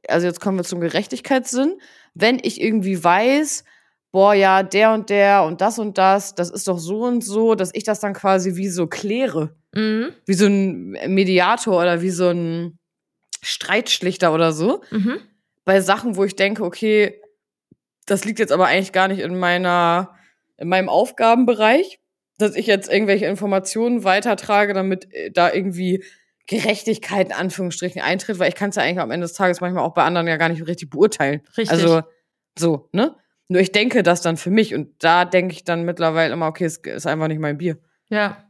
Also jetzt kommen wir zum Gerechtigkeitssinn. Wenn ich irgendwie weiß, boah, ja, der und der und das und das, das ist doch so und so, dass ich das dann quasi wie so kläre. Mhm. Wie so ein Mediator oder wie so ein Streitschlichter oder so. Mhm. Bei Sachen, wo ich denke, okay, das liegt jetzt aber eigentlich gar nicht in meiner, in meinem Aufgabenbereich, dass ich jetzt irgendwelche Informationen weitertrage, damit äh, da irgendwie Gerechtigkeit in Anführungsstrichen eintritt, weil ich kann es ja eigentlich am Ende des Tages manchmal auch bei anderen ja gar nicht richtig beurteilen. Richtig. Also so, ne? Nur ich denke das dann für mich und da denke ich dann mittlerweile immer, okay, es ist einfach nicht mein Bier. Ja.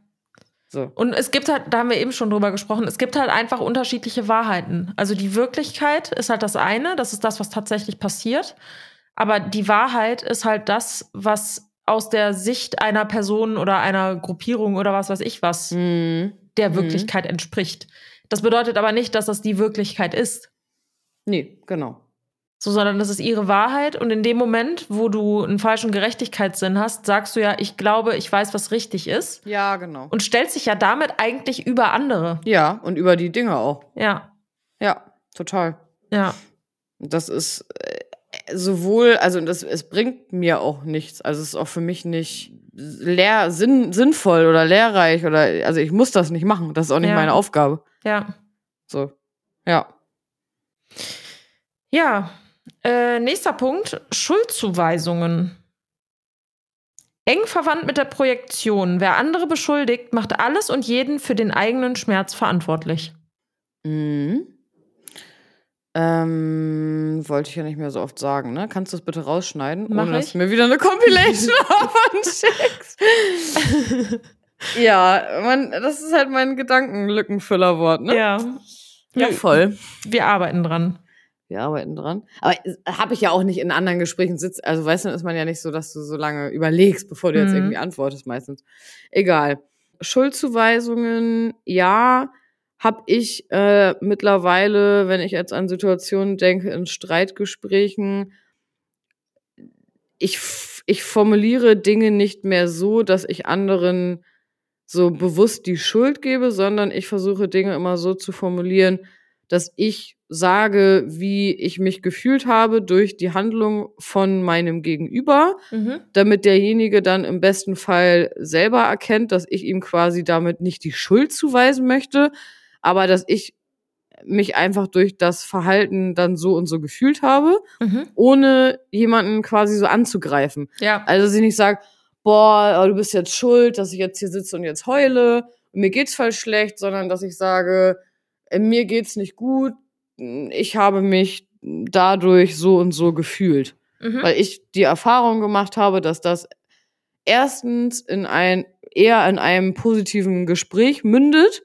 So. Und es gibt halt, da haben wir eben schon drüber gesprochen, es gibt halt einfach unterschiedliche Wahrheiten. Also die Wirklichkeit ist halt das eine, das ist das, was tatsächlich passiert. Aber die Wahrheit ist halt das, was aus der Sicht einer Person oder einer Gruppierung oder was weiß ich was Mhm. der Mhm. Wirklichkeit entspricht. Das bedeutet aber nicht, dass das die Wirklichkeit ist. Nee, genau. So, sondern das ist ihre Wahrheit. Und in dem Moment, wo du einen falschen Gerechtigkeitssinn hast, sagst du ja, ich glaube, ich weiß, was richtig ist. Ja, genau. Und stellst dich ja damit eigentlich über andere. Ja, und über die Dinge auch. Ja, Ja, total. ja. Das ist äh, sowohl, also das, es bringt mir auch nichts. Also es ist auch für mich nicht lehr, sinn, sinnvoll oder lehrreich oder, also ich muss das nicht machen. Das ist auch nicht Ja. meine Aufgabe. Ja. So. Ja. Ja. Äh, nächster Punkt: Schuldzuweisungen. Eng verwandt mit der Projektion. Wer andere beschuldigt, macht alles und jeden für den eigenen Schmerz verantwortlich. Mhm. Ähm, wollte ich ja nicht mehr so oft sagen, ne? Kannst du das bitte rausschneiden? Mach ohne dass ich. du mir wieder eine Compilation (laughs) (laughs) davon schickst. ja, man, das ist halt mein Gedankenlückenfüllerwort, ne? Ja. ja, voll. wir arbeiten dran. Wir arbeiten dran. Aber habe ich ja auch nicht in anderen Gesprächen sitzt. Also weißt du, ist man ja nicht so, dass du so lange überlegst, bevor du jetzt Mhm. irgendwie antwortest meistens. Egal. Schuldzuweisungen, ja, habe ich äh, mittlerweile, wenn ich jetzt an Situationen denke, in Streitgesprächen, ich, ich formuliere Dinge nicht mehr so, dass ich anderen so bewusst die Schuld gebe, sondern ich versuche Dinge immer so zu formulieren, dass ich sage, wie ich mich gefühlt habe durch die Handlung von meinem Gegenüber, Mhm. damit derjenige dann im besten Fall selber erkennt, dass ich ihm quasi damit nicht die Schuld zuweisen möchte, aber dass ich mich einfach durch das Verhalten dann so und so gefühlt habe, Mhm. ohne jemanden quasi so anzugreifen. Ja. Also, dass ich nicht sage, boah, oh, du bist jetzt schuld, dass ich jetzt hier sitze und jetzt heule, und mir geht's voll schlecht, sondern dass ich sage, äh, mir geht's nicht gut, ich habe mich dadurch so und so gefühlt. Mhm. Weil ich die Erfahrung gemacht habe, dass das erstens in ein, eher in einem positiven Gespräch mündet,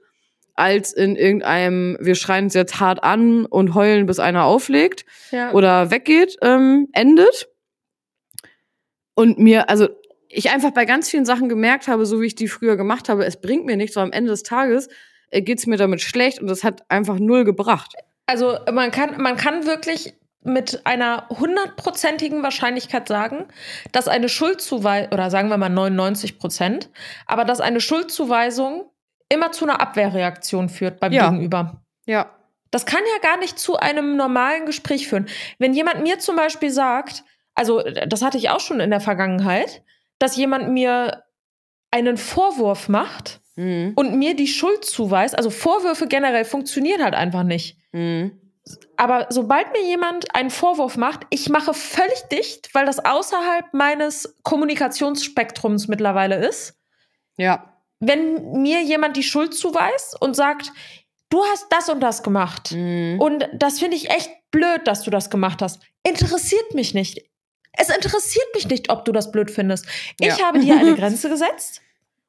als in irgendeinem, wir schreien uns jetzt hart an und heulen, bis einer auflegt ja. oder weggeht, ähm, endet. Und mir, also ich einfach bei ganz vielen Sachen gemerkt habe, so wie ich die früher gemacht habe, es bringt mir nichts, weil am Ende des Tages äh, geht's mir damit schlecht und das hat einfach null gebracht. Also man kann, man kann wirklich mit einer hundertprozentigen Wahrscheinlichkeit sagen, dass eine Schuldzuweisung, oder sagen wir mal 99 Prozent, aber dass eine Schuldzuweisung immer zu einer Abwehrreaktion führt beim Ja. Gegenüber. Ja. Das kann ja gar nicht zu einem normalen Gespräch führen. Wenn jemand mir zum Beispiel sagt, also das hatte ich auch schon in der Vergangenheit, dass jemand mir einen Vorwurf macht Mhm. und mir die Schuld zuweist, also Vorwürfe generell funktionieren halt einfach nicht. Mhm. Aber sobald mir jemand einen Vorwurf macht, ich mache völlig dicht, weil das außerhalb meines Kommunikationsspektrums mittlerweile ist. Ja. Wenn mir jemand die Schuld zuweist und sagt, du hast das und das gemacht Mhm. und das finde ich echt blöd, dass du das gemacht hast, interessiert mich nicht. Es interessiert mich nicht, ob du das blöd findest. Ich Ja. habe dir eine (laughs) Grenze gesetzt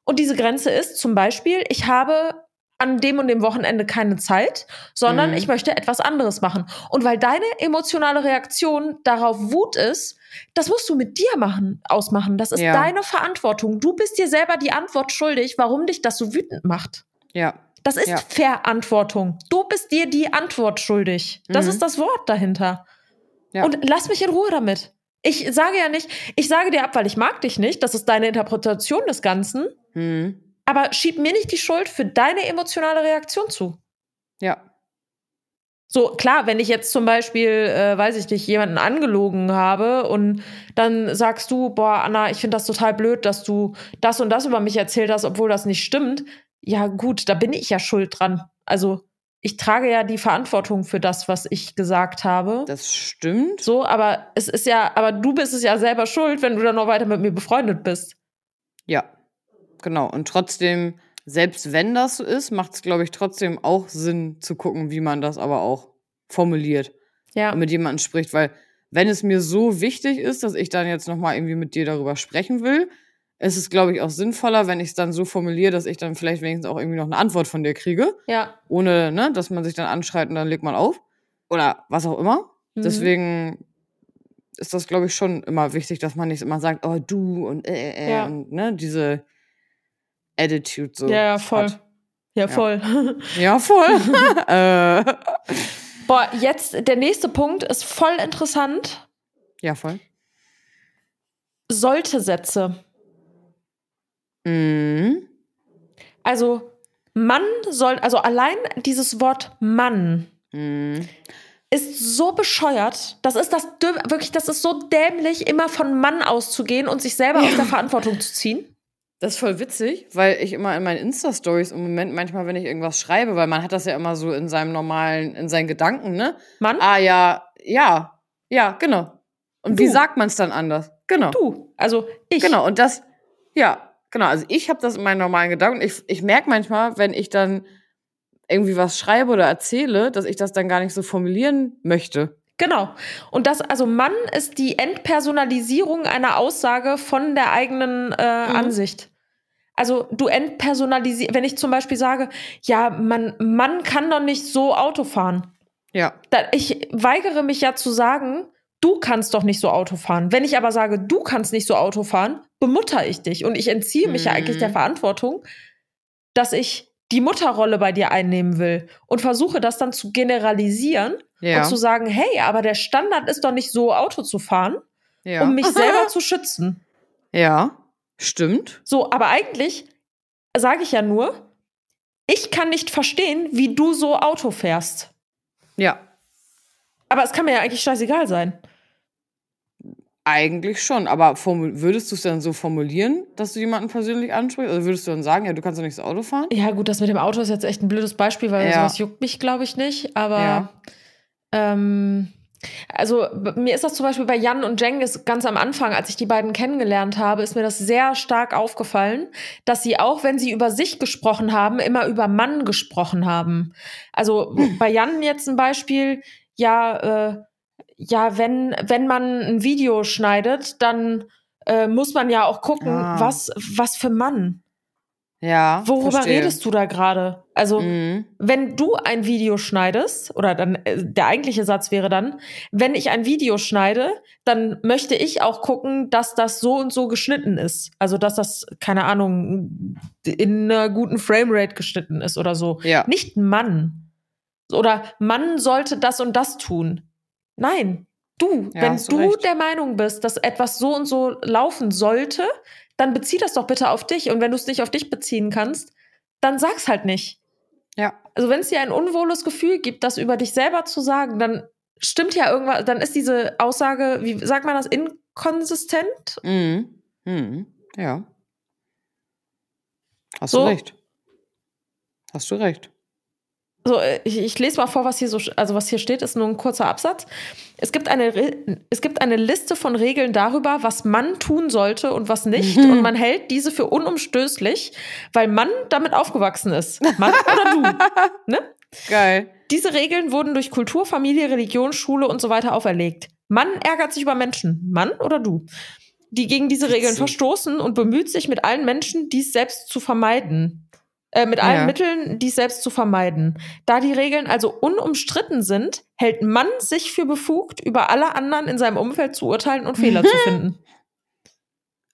und diese Grenze ist zum Beispiel, ich habe an dem und dem Wochenende keine Zeit, sondern Mhm. ich möchte etwas anderes machen. Und weil deine emotionale Reaktion darauf Wut ist, das musst du mit dir machen, ausmachen. Das ist Ja. deine Verantwortung. Du bist dir selber die Antwort schuldig, warum dich das so wütend macht. Ja. Das ist Ja. Verantwortung. Du bist dir die Antwort schuldig. Das Mhm. ist das Wort dahinter. Ja. Und lass mich in Ruhe damit. Ich sage ja nicht, ich sage dir ab, weil ich mag dich nicht. Das ist deine Interpretation des Ganzen. Hm. Aber schieb mir nicht die Schuld für deine emotionale Reaktion zu. Ja. So, klar, wenn ich jetzt zum Beispiel, äh, weiß ich nicht, jemanden angelogen habe und dann sagst du, boah, Anna, ich finde das total blöd, dass du das und das über mich erzählt hast, obwohl das nicht stimmt. Ja, gut, da bin ich ja schuld dran. Also, ich trage ja die Verantwortung für das, was ich gesagt habe. Das stimmt. So, aber es ist ja, aber du bist es ja selber schuld, wenn du dann noch weiter mit mir befreundet bist. Ja. Genau. Und trotzdem, selbst wenn das so ist, macht es, glaube ich, trotzdem auch Sinn zu gucken, wie man das aber auch formuliert Ja. und mit jemandem spricht. Weil, wenn es mir so wichtig ist, dass ich dann jetzt nochmal irgendwie mit dir darüber sprechen will, ist es, glaube ich, auch sinnvoller, wenn ich es dann so formuliere, dass ich dann vielleicht wenigstens auch irgendwie noch eine Antwort von dir kriege. Ja. ohne, ne, dass man sich dann anschreit und dann legt man auf. Oder was auch immer. Mhm. Deswegen ist das, glaube ich, schon immer wichtig, dass man nicht immer sagt, oh, du und äh, äh, Ja. und ne, diese Attitude so. Ja, ja, voll. hat. Ja, voll. Ja, voll. (laughs) äh, Boah, jetzt der nächste Punkt ist voll interessant. ja, voll. Sollte Sätze. Mhm. Also Mann soll, also allein dieses Wort Mann Mhm. ist so bescheuert. Das ist das wirklich, das ist so dämlich, immer von Mann auszugehen und sich selber aus (laughs) der Verantwortung zu ziehen. Das ist voll witzig, weil ich immer in meinen Insta-Stories im Moment manchmal, wenn ich irgendwas schreibe, weil man hat das ja immer so in seinem normalen, in seinen Gedanken, ne? Mann, Ah ja, ja, ja, genau. Und wie Du. sagt man es dann anders? Genau. du, also ich. Genau, und das, ja, genau. Also ich habe das in meinen normalen Gedanken. Ich, ich merke manchmal, wenn ich dann irgendwie was schreibe oder erzähle, dass ich das dann gar nicht so formulieren möchte. Genau. Und das, also Mann ist die Entpersonalisierung einer Aussage von der eigenen äh, Mhm. Ansicht. Also du entpersonalisierst, wenn ich zum Beispiel sage, ja, man, Mann kann doch nicht so Auto fahren. Ja. Da, ich weigere mich ja zu sagen, du kannst doch nicht so Auto fahren. Wenn ich aber sage, du kannst nicht so Auto fahren, bemutter ich dich. Und ich entziehe mich ja Mhm. eigentlich der Verantwortung, dass ich die Mutterrolle bei dir einnehmen will und versuche das dann zu generalisieren Ja. und zu sagen, hey, aber der Standard ist doch nicht so, Auto zu fahren, ja. um mich (laughs) selber zu schützen. Ja. Stimmt. So, aber eigentlich sage ich ja nur, ich kann nicht verstehen, wie du so Auto fährst. Ja. Aber es kann mir ja eigentlich scheißegal sein. Eigentlich schon. Aber würdest du es dann so formulieren, dass du jemanden persönlich ansprichst? Also würdest du dann sagen, ja, du kannst doch nicht das Auto fahren? Ja, gut, das mit dem Auto ist jetzt echt ein blödes Beispiel, weil Ja. sowas juckt mich, glaube ich, nicht. Aber Ja. ähm, also mir ist das zum Beispiel bei Jan und Jengis ganz am Anfang, als ich die beiden kennengelernt habe, ist mir das sehr stark aufgefallen, dass sie auch, wenn sie über sich gesprochen haben, immer über Mann gesprochen haben. Also bei Jan jetzt ein Beispiel, ja, äh, ja, wenn, wenn man ein Video schneidet, dann äh, muss man ja auch gucken, Ah. was, was für Mann. Ja. Worüber verstehe. redest du da gerade? Also, Mhm. wenn du ein Video schneidest, oder dann äh, der eigentliche Satz wäre dann, wenn ich ein Video schneide, dann möchte ich auch gucken, dass das so und so geschnitten ist. Also, dass das, keine Ahnung, in einer guten Framerate geschnitten ist oder so. Ja. Nicht Mann. Oder Mann sollte das und das tun. Nein, du, Ja, wenn du recht. der Meinung bist, dass etwas so und so laufen sollte, dann bezieh das doch bitte auf dich. Und wenn du es nicht auf dich beziehen kannst, dann sag's halt nicht. Ja. Also wenn es dir ein unwohles Gefühl gibt, das über dich selber zu sagen, dann stimmt ja irgendwas, dann ist diese Aussage, wie sagt man das, inkonsistent? Mhm. Mhm. Ja. Hast So. du recht. Hast du recht. So, äh, ich, ich lese mal vor, was hier so, also was hier steht, ist nur ein kurzer Absatz. Es gibt eine, es gibt eine Liste von Regeln darüber, was man tun sollte und was nicht. Mhm. Und man hält diese für unumstößlich, weil man damit aufgewachsen ist. Mann oder du. (laughs) Ne? Geil. Diese Regeln wurden durch Kultur, Familie, Religion, Schule und so weiter auferlegt. Mann ärgert sich über Menschen, Mann oder du, die gegen diese Regeln verstoßen und bemüht sich mit allen Menschen, dies selbst zu vermeiden. Äh, mit allen Ja. Mitteln, dies selbst zu vermeiden. Da die Regeln also unumstritten sind, hält Mann sich für befugt, über alle anderen in seinem Umfeld zu urteilen und Fehler zu (laughs) finden.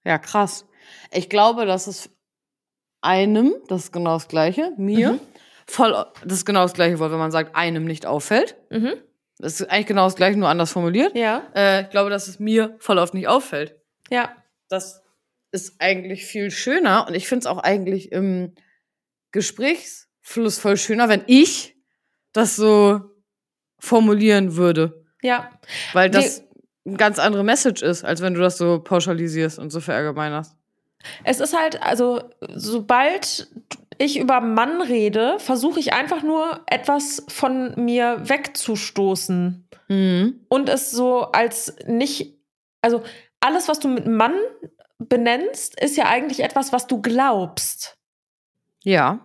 Ja, krass. Ich glaube, dass es einem, das ist genau das Gleiche, mir, Mhm. voll, das ist genau das Gleiche Wort, wenn man sagt, einem nicht auffällt. Mhm. Das ist eigentlich genau das gleiche, nur anders formuliert. Ja. Äh, ich glaube, dass es mir voll oft nicht auffällt. Ja. Das ist eigentlich viel schöner und ich finde es auch eigentlich im Gesprächsfluss voll schöner, wenn ich das so formulieren würde. Ja. Weil das eine ganz andere Message ist, als wenn du das so pauschalisierst und so verallgemeinerst. Es ist halt, also, sobald ich über Mann rede, versuche ich einfach nur etwas von mir wegzustoßen. Mhm. Und es so als nicht, also alles, was du mit Mann benennst, ist ja eigentlich etwas, was du glaubst. Ja.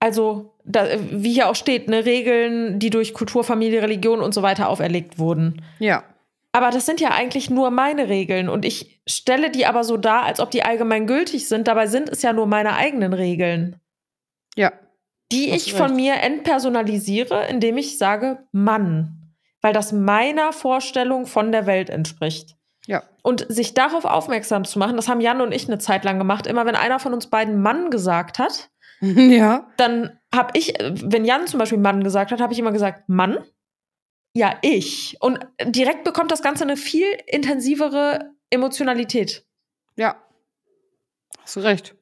Also, da, wie hier auch steht, ne, Regeln, die durch Kultur, Familie, Religion und so weiter auferlegt wurden. Ja. Aber das sind ja eigentlich nur meine Regeln und ich stelle die aber so dar, als ob die allgemein gültig sind. Dabei sind es ja nur meine eigenen Regeln, Ja. die ich von mir entpersonalisiere, indem ich sage Mann, weil das meiner Vorstellung von der Welt entspricht. Ja. Und sich darauf aufmerksam zu machen, das haben Jan und ich eine Zeit lang gemacht. Immer wenn einer von uns beiden Mann gesagt hat, (laughs) ja. dann habe ich, wenn Jan zum Beispiel Mann gesagt hat, habe ich immer gesagt, Mann? Ja, ich. Und direkt bekommt das Ganze eine viel intensivere Emotionalität. Ja. Hast du recht.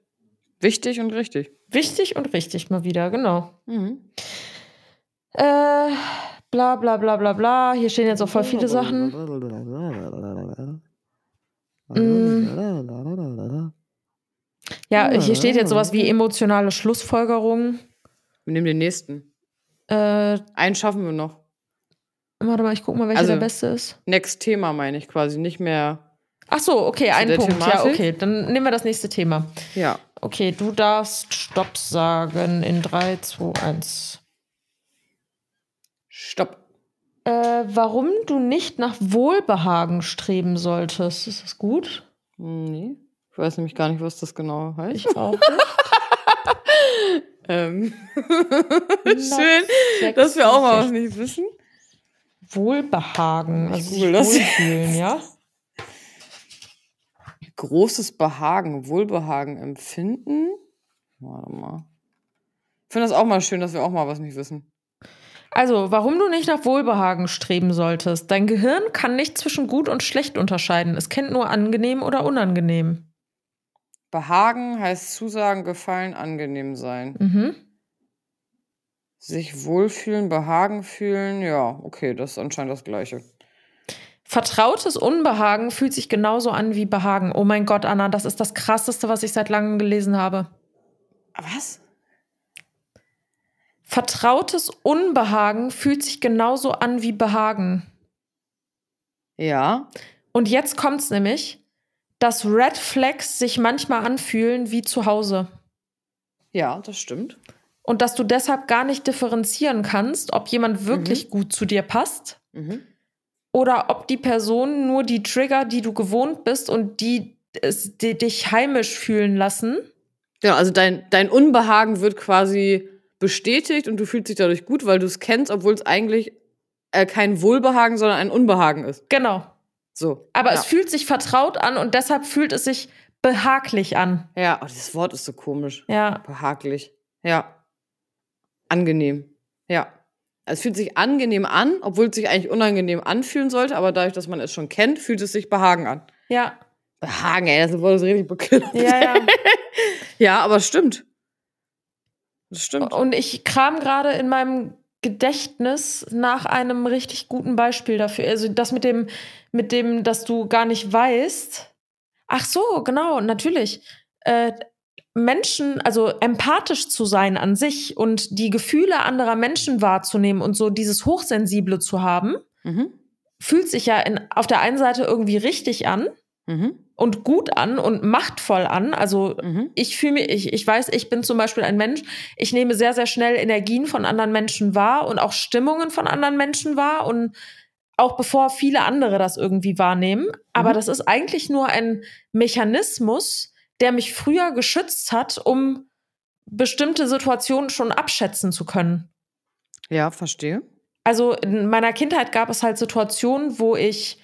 Wichtig und richtig. Wichtig und richtig mal wieder, genau. Mhm. Äh, bla bla bla bla bla. Hier stehen jetzt auch voll viele Sachen. (laughs) Ja, hier steht jetzt sowas wie emotionale Schlussfolgerung. Wir nehmen den nächsten. Äh, Einen schaffen wir noch. warte mal, ich guck mal, welcher Also- der beste ist. Next Thema meine ich quasi, nicht mehr. Ach so, okay, ein der Punkt. Ja, Thematik? okay, dann nehmen wir das nächste Thema. Ja. Okay, du darfst Stopp sagen in 3, 2, 1. Stopp. Äh, warum du nicht nach Wohlbehagen streben solltest. Ist das gut? Nee. Ich weiß nämlich gar nicht, was das genau heißt. Ich auch nicht. (laughs) Ähm. Schön, dass wir auch mal was 66. nicht wissen. Wohlbehagen. Also google das wohlfühlen, ja? Großes Behagen, Wohlbehagen empfinden. Warte mal. Ich finde das auch mal schön, dass wir auch mal was nicht wissen. Also, warum du nicht nach Wohlbehagen streben solltest. Dein Gehirn kann nicht zwischen gut und schlecht unterscheiden. Es kennt nur angenehm oder unangenehm. Behagen heißt Zusagen, Gefallen, angenehm sein. Mhm. Sich wohlfühlen, Behagen fühlen, ja, okay, das ist anscheinend das Gleiche. Vertrautes Unbehagen fühlt sich genauso an wie Behagen. Oh mein Gott, Anna, das ist das Krasseste, was ich seit langem gelesen habe. Was? Vertrautes Unbehagen fühlt sich genauso an wie Behagen. Ja. Und jetzt kommt's nämlich, dass Red Flags sich manchmal anfühlen wie zu Hause. Ja, das stimmt. Und dass du deshalb gar nicht differenzieren kannst, ob jemand wirklich gut zu dir passt Mhm. oder ob die Person nur die Trigger, die du gewohnt bist und die, es, die dich heimisch fühlen lassen. Genau, also dein, dein Unbehagen wird quasi bestätigt und du fühlst dich dadurch gut, weil du es kennst, obwohl es eigentlich äh, kein Wohlbehagen, sondern ein Unbehagen ist. Genau. So. Aber ja. es fühlt sich vertraut an und deshalb fühlt es sich behaglich an. Ja, oh, das Wort ist so komisch. Ja. Behaglich. Ja. Angenehm. Ja. Es fühlt sich angenehm an, obwohl es sich eigentlich unangenehm anfühlen sollte, aber dadurch, dass man es schon kennt, fühlt es sich Behagen an. Ja. Behagen, ey, das Wort ist richtig bekillert. Ja, ja. (laughs) Ja, aber es stimmt. Das stimmt. Und ich kram gerade in meinem Gedächtnis nach einem richtig guten Beispiel dafür. Also das mit dem, mit dem, dass du gar nicht weißt. Ach so, genau, natürlich. Äh, Menschen, also empathisch zu sein an sich und die Gefühle anderer Menschen wahrzunehmen und so dieses Hochsensible zu haben, Mhm. fühlt sich ja in, auf der einen Seite irgendwie richtig an Mhm. und gut an und machtvoll an. Also Mhm. ich fühle mich, ich, ich weiß, ich bin zum Beispiel ein Mensch, ich nehme sehr, sehr schnell Energien von anderen Menschen wahr und auch Stimmungen von anderen Menschen wahr und auch bevor viele andere das irgendwie wahrnehmen. Aber Mhm. das ist eigentlich nur ein Mechanismus, der mich früher geschützt hat, um bestimmte Situationen schon abschätzen zu können. Ja, verstehe. Also in meiner Kindheit gab es halt Situationen, wo ich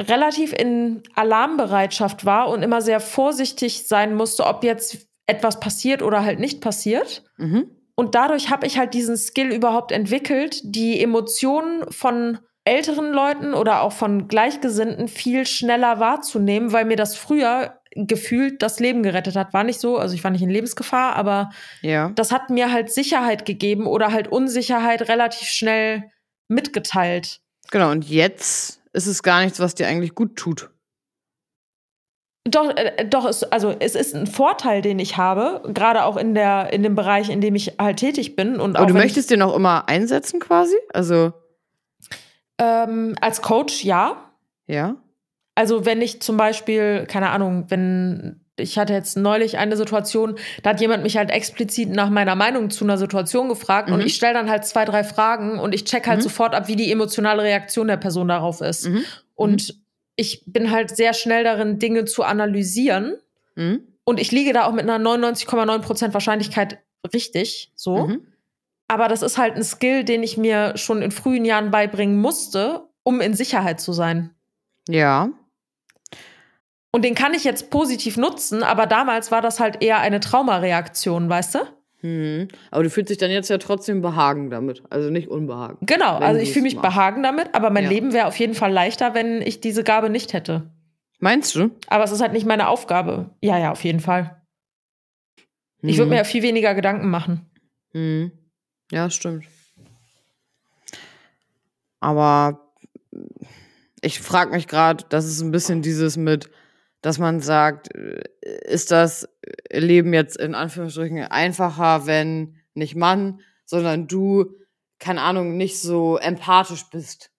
relativ in Alarmbereitschaft war und immer sehr vorsichtig sein musste, ob jetzt etwas passiert oder halt nicht passiert. Mhm. Und dadurch habe ich halt diesen Skill überhaupt entwickelt, die Emotionen von älteren Leuten oder auch von Gleichgesinnten viel schneller wahrzunehmen, weil mir das früher gefühlt das Leben gerettet hat. War nicht so, also ich war nicht in Lebensgefahr, aber Ja. das hat mir halt Sicherheit gegeben oder halt Unsicherheit relativ schnell mitgeteilt. Genau, und jetzt ist es gar nichts, was dir eigentlich gut tut. Doch, äh, doch, es, also es ist ein Vorteil, den ich habe, gerade auch in der in dem Bereich, in dem ich halt tätig bin und Aber du möchtest den auch immer einsetzen quasi? Also, ähm, als Coach ja. ja. Also wenn ich zum Beispiel, keine Ahnung, wenn ich hatte jetzt neulich eine Situation, da hat jemand mich halt explizit nach meiner Meinung zu einer Situation gefragt und Mhm. ich stelle dann halt zwei, drei Fragen und ich check halt Mhm. sofort ab, wie die emotionale Reaktion der Person darauf ist. Mhm. Und ich bin halt sehr schnell darin, Dinge zu analysieren. Mhm. Und ich liege da auch mit einer 99,9% Wahrscheinlichkeit richtig, so. Mhm. Aber das ist halt ein Skill, den ich mir schon in frühen Jahren beibringen musste, um in Sicherheit zu sein. Ja. Und den kann ich jetzt positiv nutzen, aber damals war das halt eher eine Traumareaktion, weißt du? Mhm. Aber du fühlst dich dann jetzt ja trotzdem behagen damit. Also nicht unbehagen. Genau, also ich fühle mich machst. behagen damit, aber mein Ja. Leben wäre auf jeden Fall leichter, wenn ich diese Gabe nicht hätte. Meinst du? Aber es ist halt nicht meine Aufgabe. Ja, ja, auf jeden Fall. Ich würde mir ja viel weniger Gedanken machen. Mhm. Ja, stimmt. Aber ich frage mich gerade, das ist ein bisschen dieses mit, dass man sagt, äh, ist das Leben jetzt in Anführungsstrichen einfacher, wenn nicht Mann, sondern du, keine Ahnung, nicht so empathisch bist.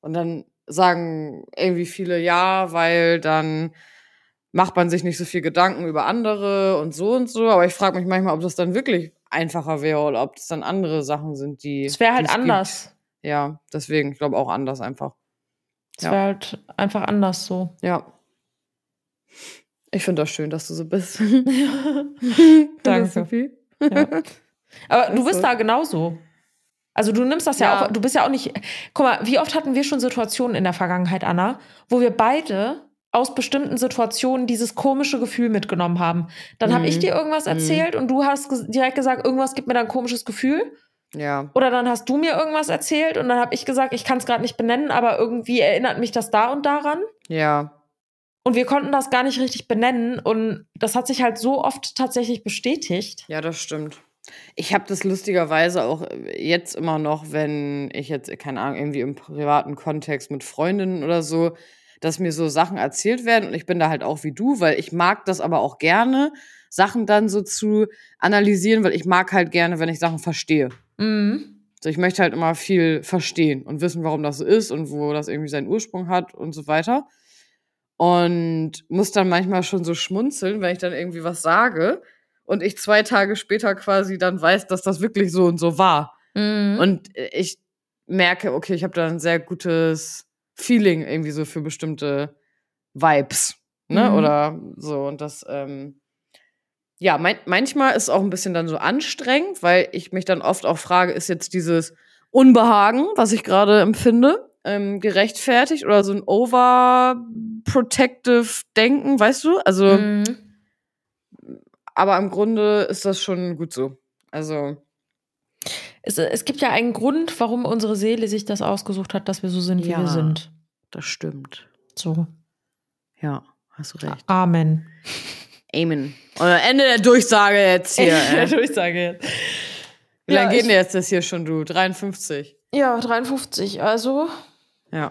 Und dann sagen irgendwie viele ja, weil dann macht man sich nicht so viel Gedanken über andere und so und so. Aber ich frage mich manchmal, ob das dann wirklich einfacher wäre oder ob das dann andere Sachen sind, die. Es wäre halt es anders. Gibt. Ja, deswegen, ich glaube auch anders einfach. Es Ja. wäre halt einfach anders so. Ja. Ich finde das schön, dass du so bist. (laughs) Danke. Sophie. Ja. (laughs) Aber du Ist bist so. da genauso. Also du nimmst das ja, Ja. auch, du bist ja auch nicht. Guck mal, wie oft hatten wir schon Situationen in der Vergangenheit, Anna, wo wir beide aus bestimmten Situationen dieses komische Gefühl mitgenommen haben. Dann habe Mhm. ich dir irgendwas erzählt und du hast ges- direkt gesagt, irgendwas gibt mir da ein komisches Gefühl. Ja. Oder dann hast du mir irgendwas erzählt und dann habe ich gesagt, ich kann es gerade nicht benennen, aber irgendwie erinnert mich das da und daran. Ja. Und wir konnten das gar nicht richtig benennen und das hat sich halt so oft tatsächlich bestätigt. Ja, das stimmt. Ich habe das lustigerweise auch äh, jetzt immer noch, wenn ich jetzt, keine Ahnung, irgendwie im privaten Kontext mit Freundinnen oder so, dass mir so Sachen erzählt werden und ich bin da halt auch wie du, weil ich mag das aber auch gerne, Sachen dann so zu analysieren, weil ich mag halt gerne, wenn ich Sachen verstehe. Mhm. So, ich möchte halt immer viel verstehen und wissen, warum das so ist und wo das irgendwie seinen Ursprung hat und so weiter. Und muss dann manchmal schon so schmunzeln, wenn ich dann irgendwie was sage und ich zwei Tage später quasi dann weiß, dass das wirklich so und so war. Mhm. Und ich merke, okay, ich habe da ein sehr gutes Feeling irgendwie so für bestimmte Vibes. Ne? Mhm. Oder so. Und das, ähm, ja, mein, manchmal ist es auch ein bisschen dann so anstrengend, weil ich mich dann oft auch frage, ist jetzt dieses Unbehagen, was ich gerade empfinde, ähm, gerechtfertigt oder so ein overprotective Denken, weißt du? Also, Mhm. aber im Grunde ist das schon gut so. Also, Es, es gibt ja einen Grund, warum unsere Seele sich das ausgesucht hat, dass wir so sind, wie Ja. wir sind. das stimmt. So. Ja, hast du recht. Amen. Amen. Und am Ende der Durchsage jetzt hier. Der Äh. Durchsage jetzt. Wie lange Ja, geht ich- denn jetzt das hier schon, du? 53. Ja, 53. Also, Ja.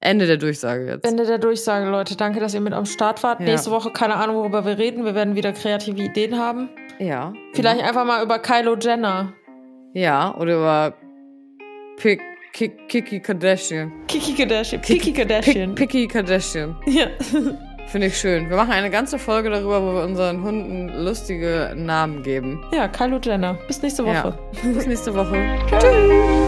Ende der Durchsage jetzt. Ende der Durchsage, Leute. Danke, dass ihr mit am Start wart. Ja. Nächste Woche keine Ahnung, worüber wir reden. Wir werden wieder kreative Ideen haben. Ja. Vielleicht einfach mal über Kylo Jenner. Ja, oder über Pick, Kiki Kardashian. Kiki Kardashian. Kiki Kardashian. Pick, Picky Kardashian. Ja. (laughs) Finde ich schön. Wir machen eine ganze Folge darüber, wo wir unseren Hunden lustige Namen geben. ja, Kylo Jenner. Bis nächste Woche. Ja. Bis nächste Woche. (laughs) Tschüss.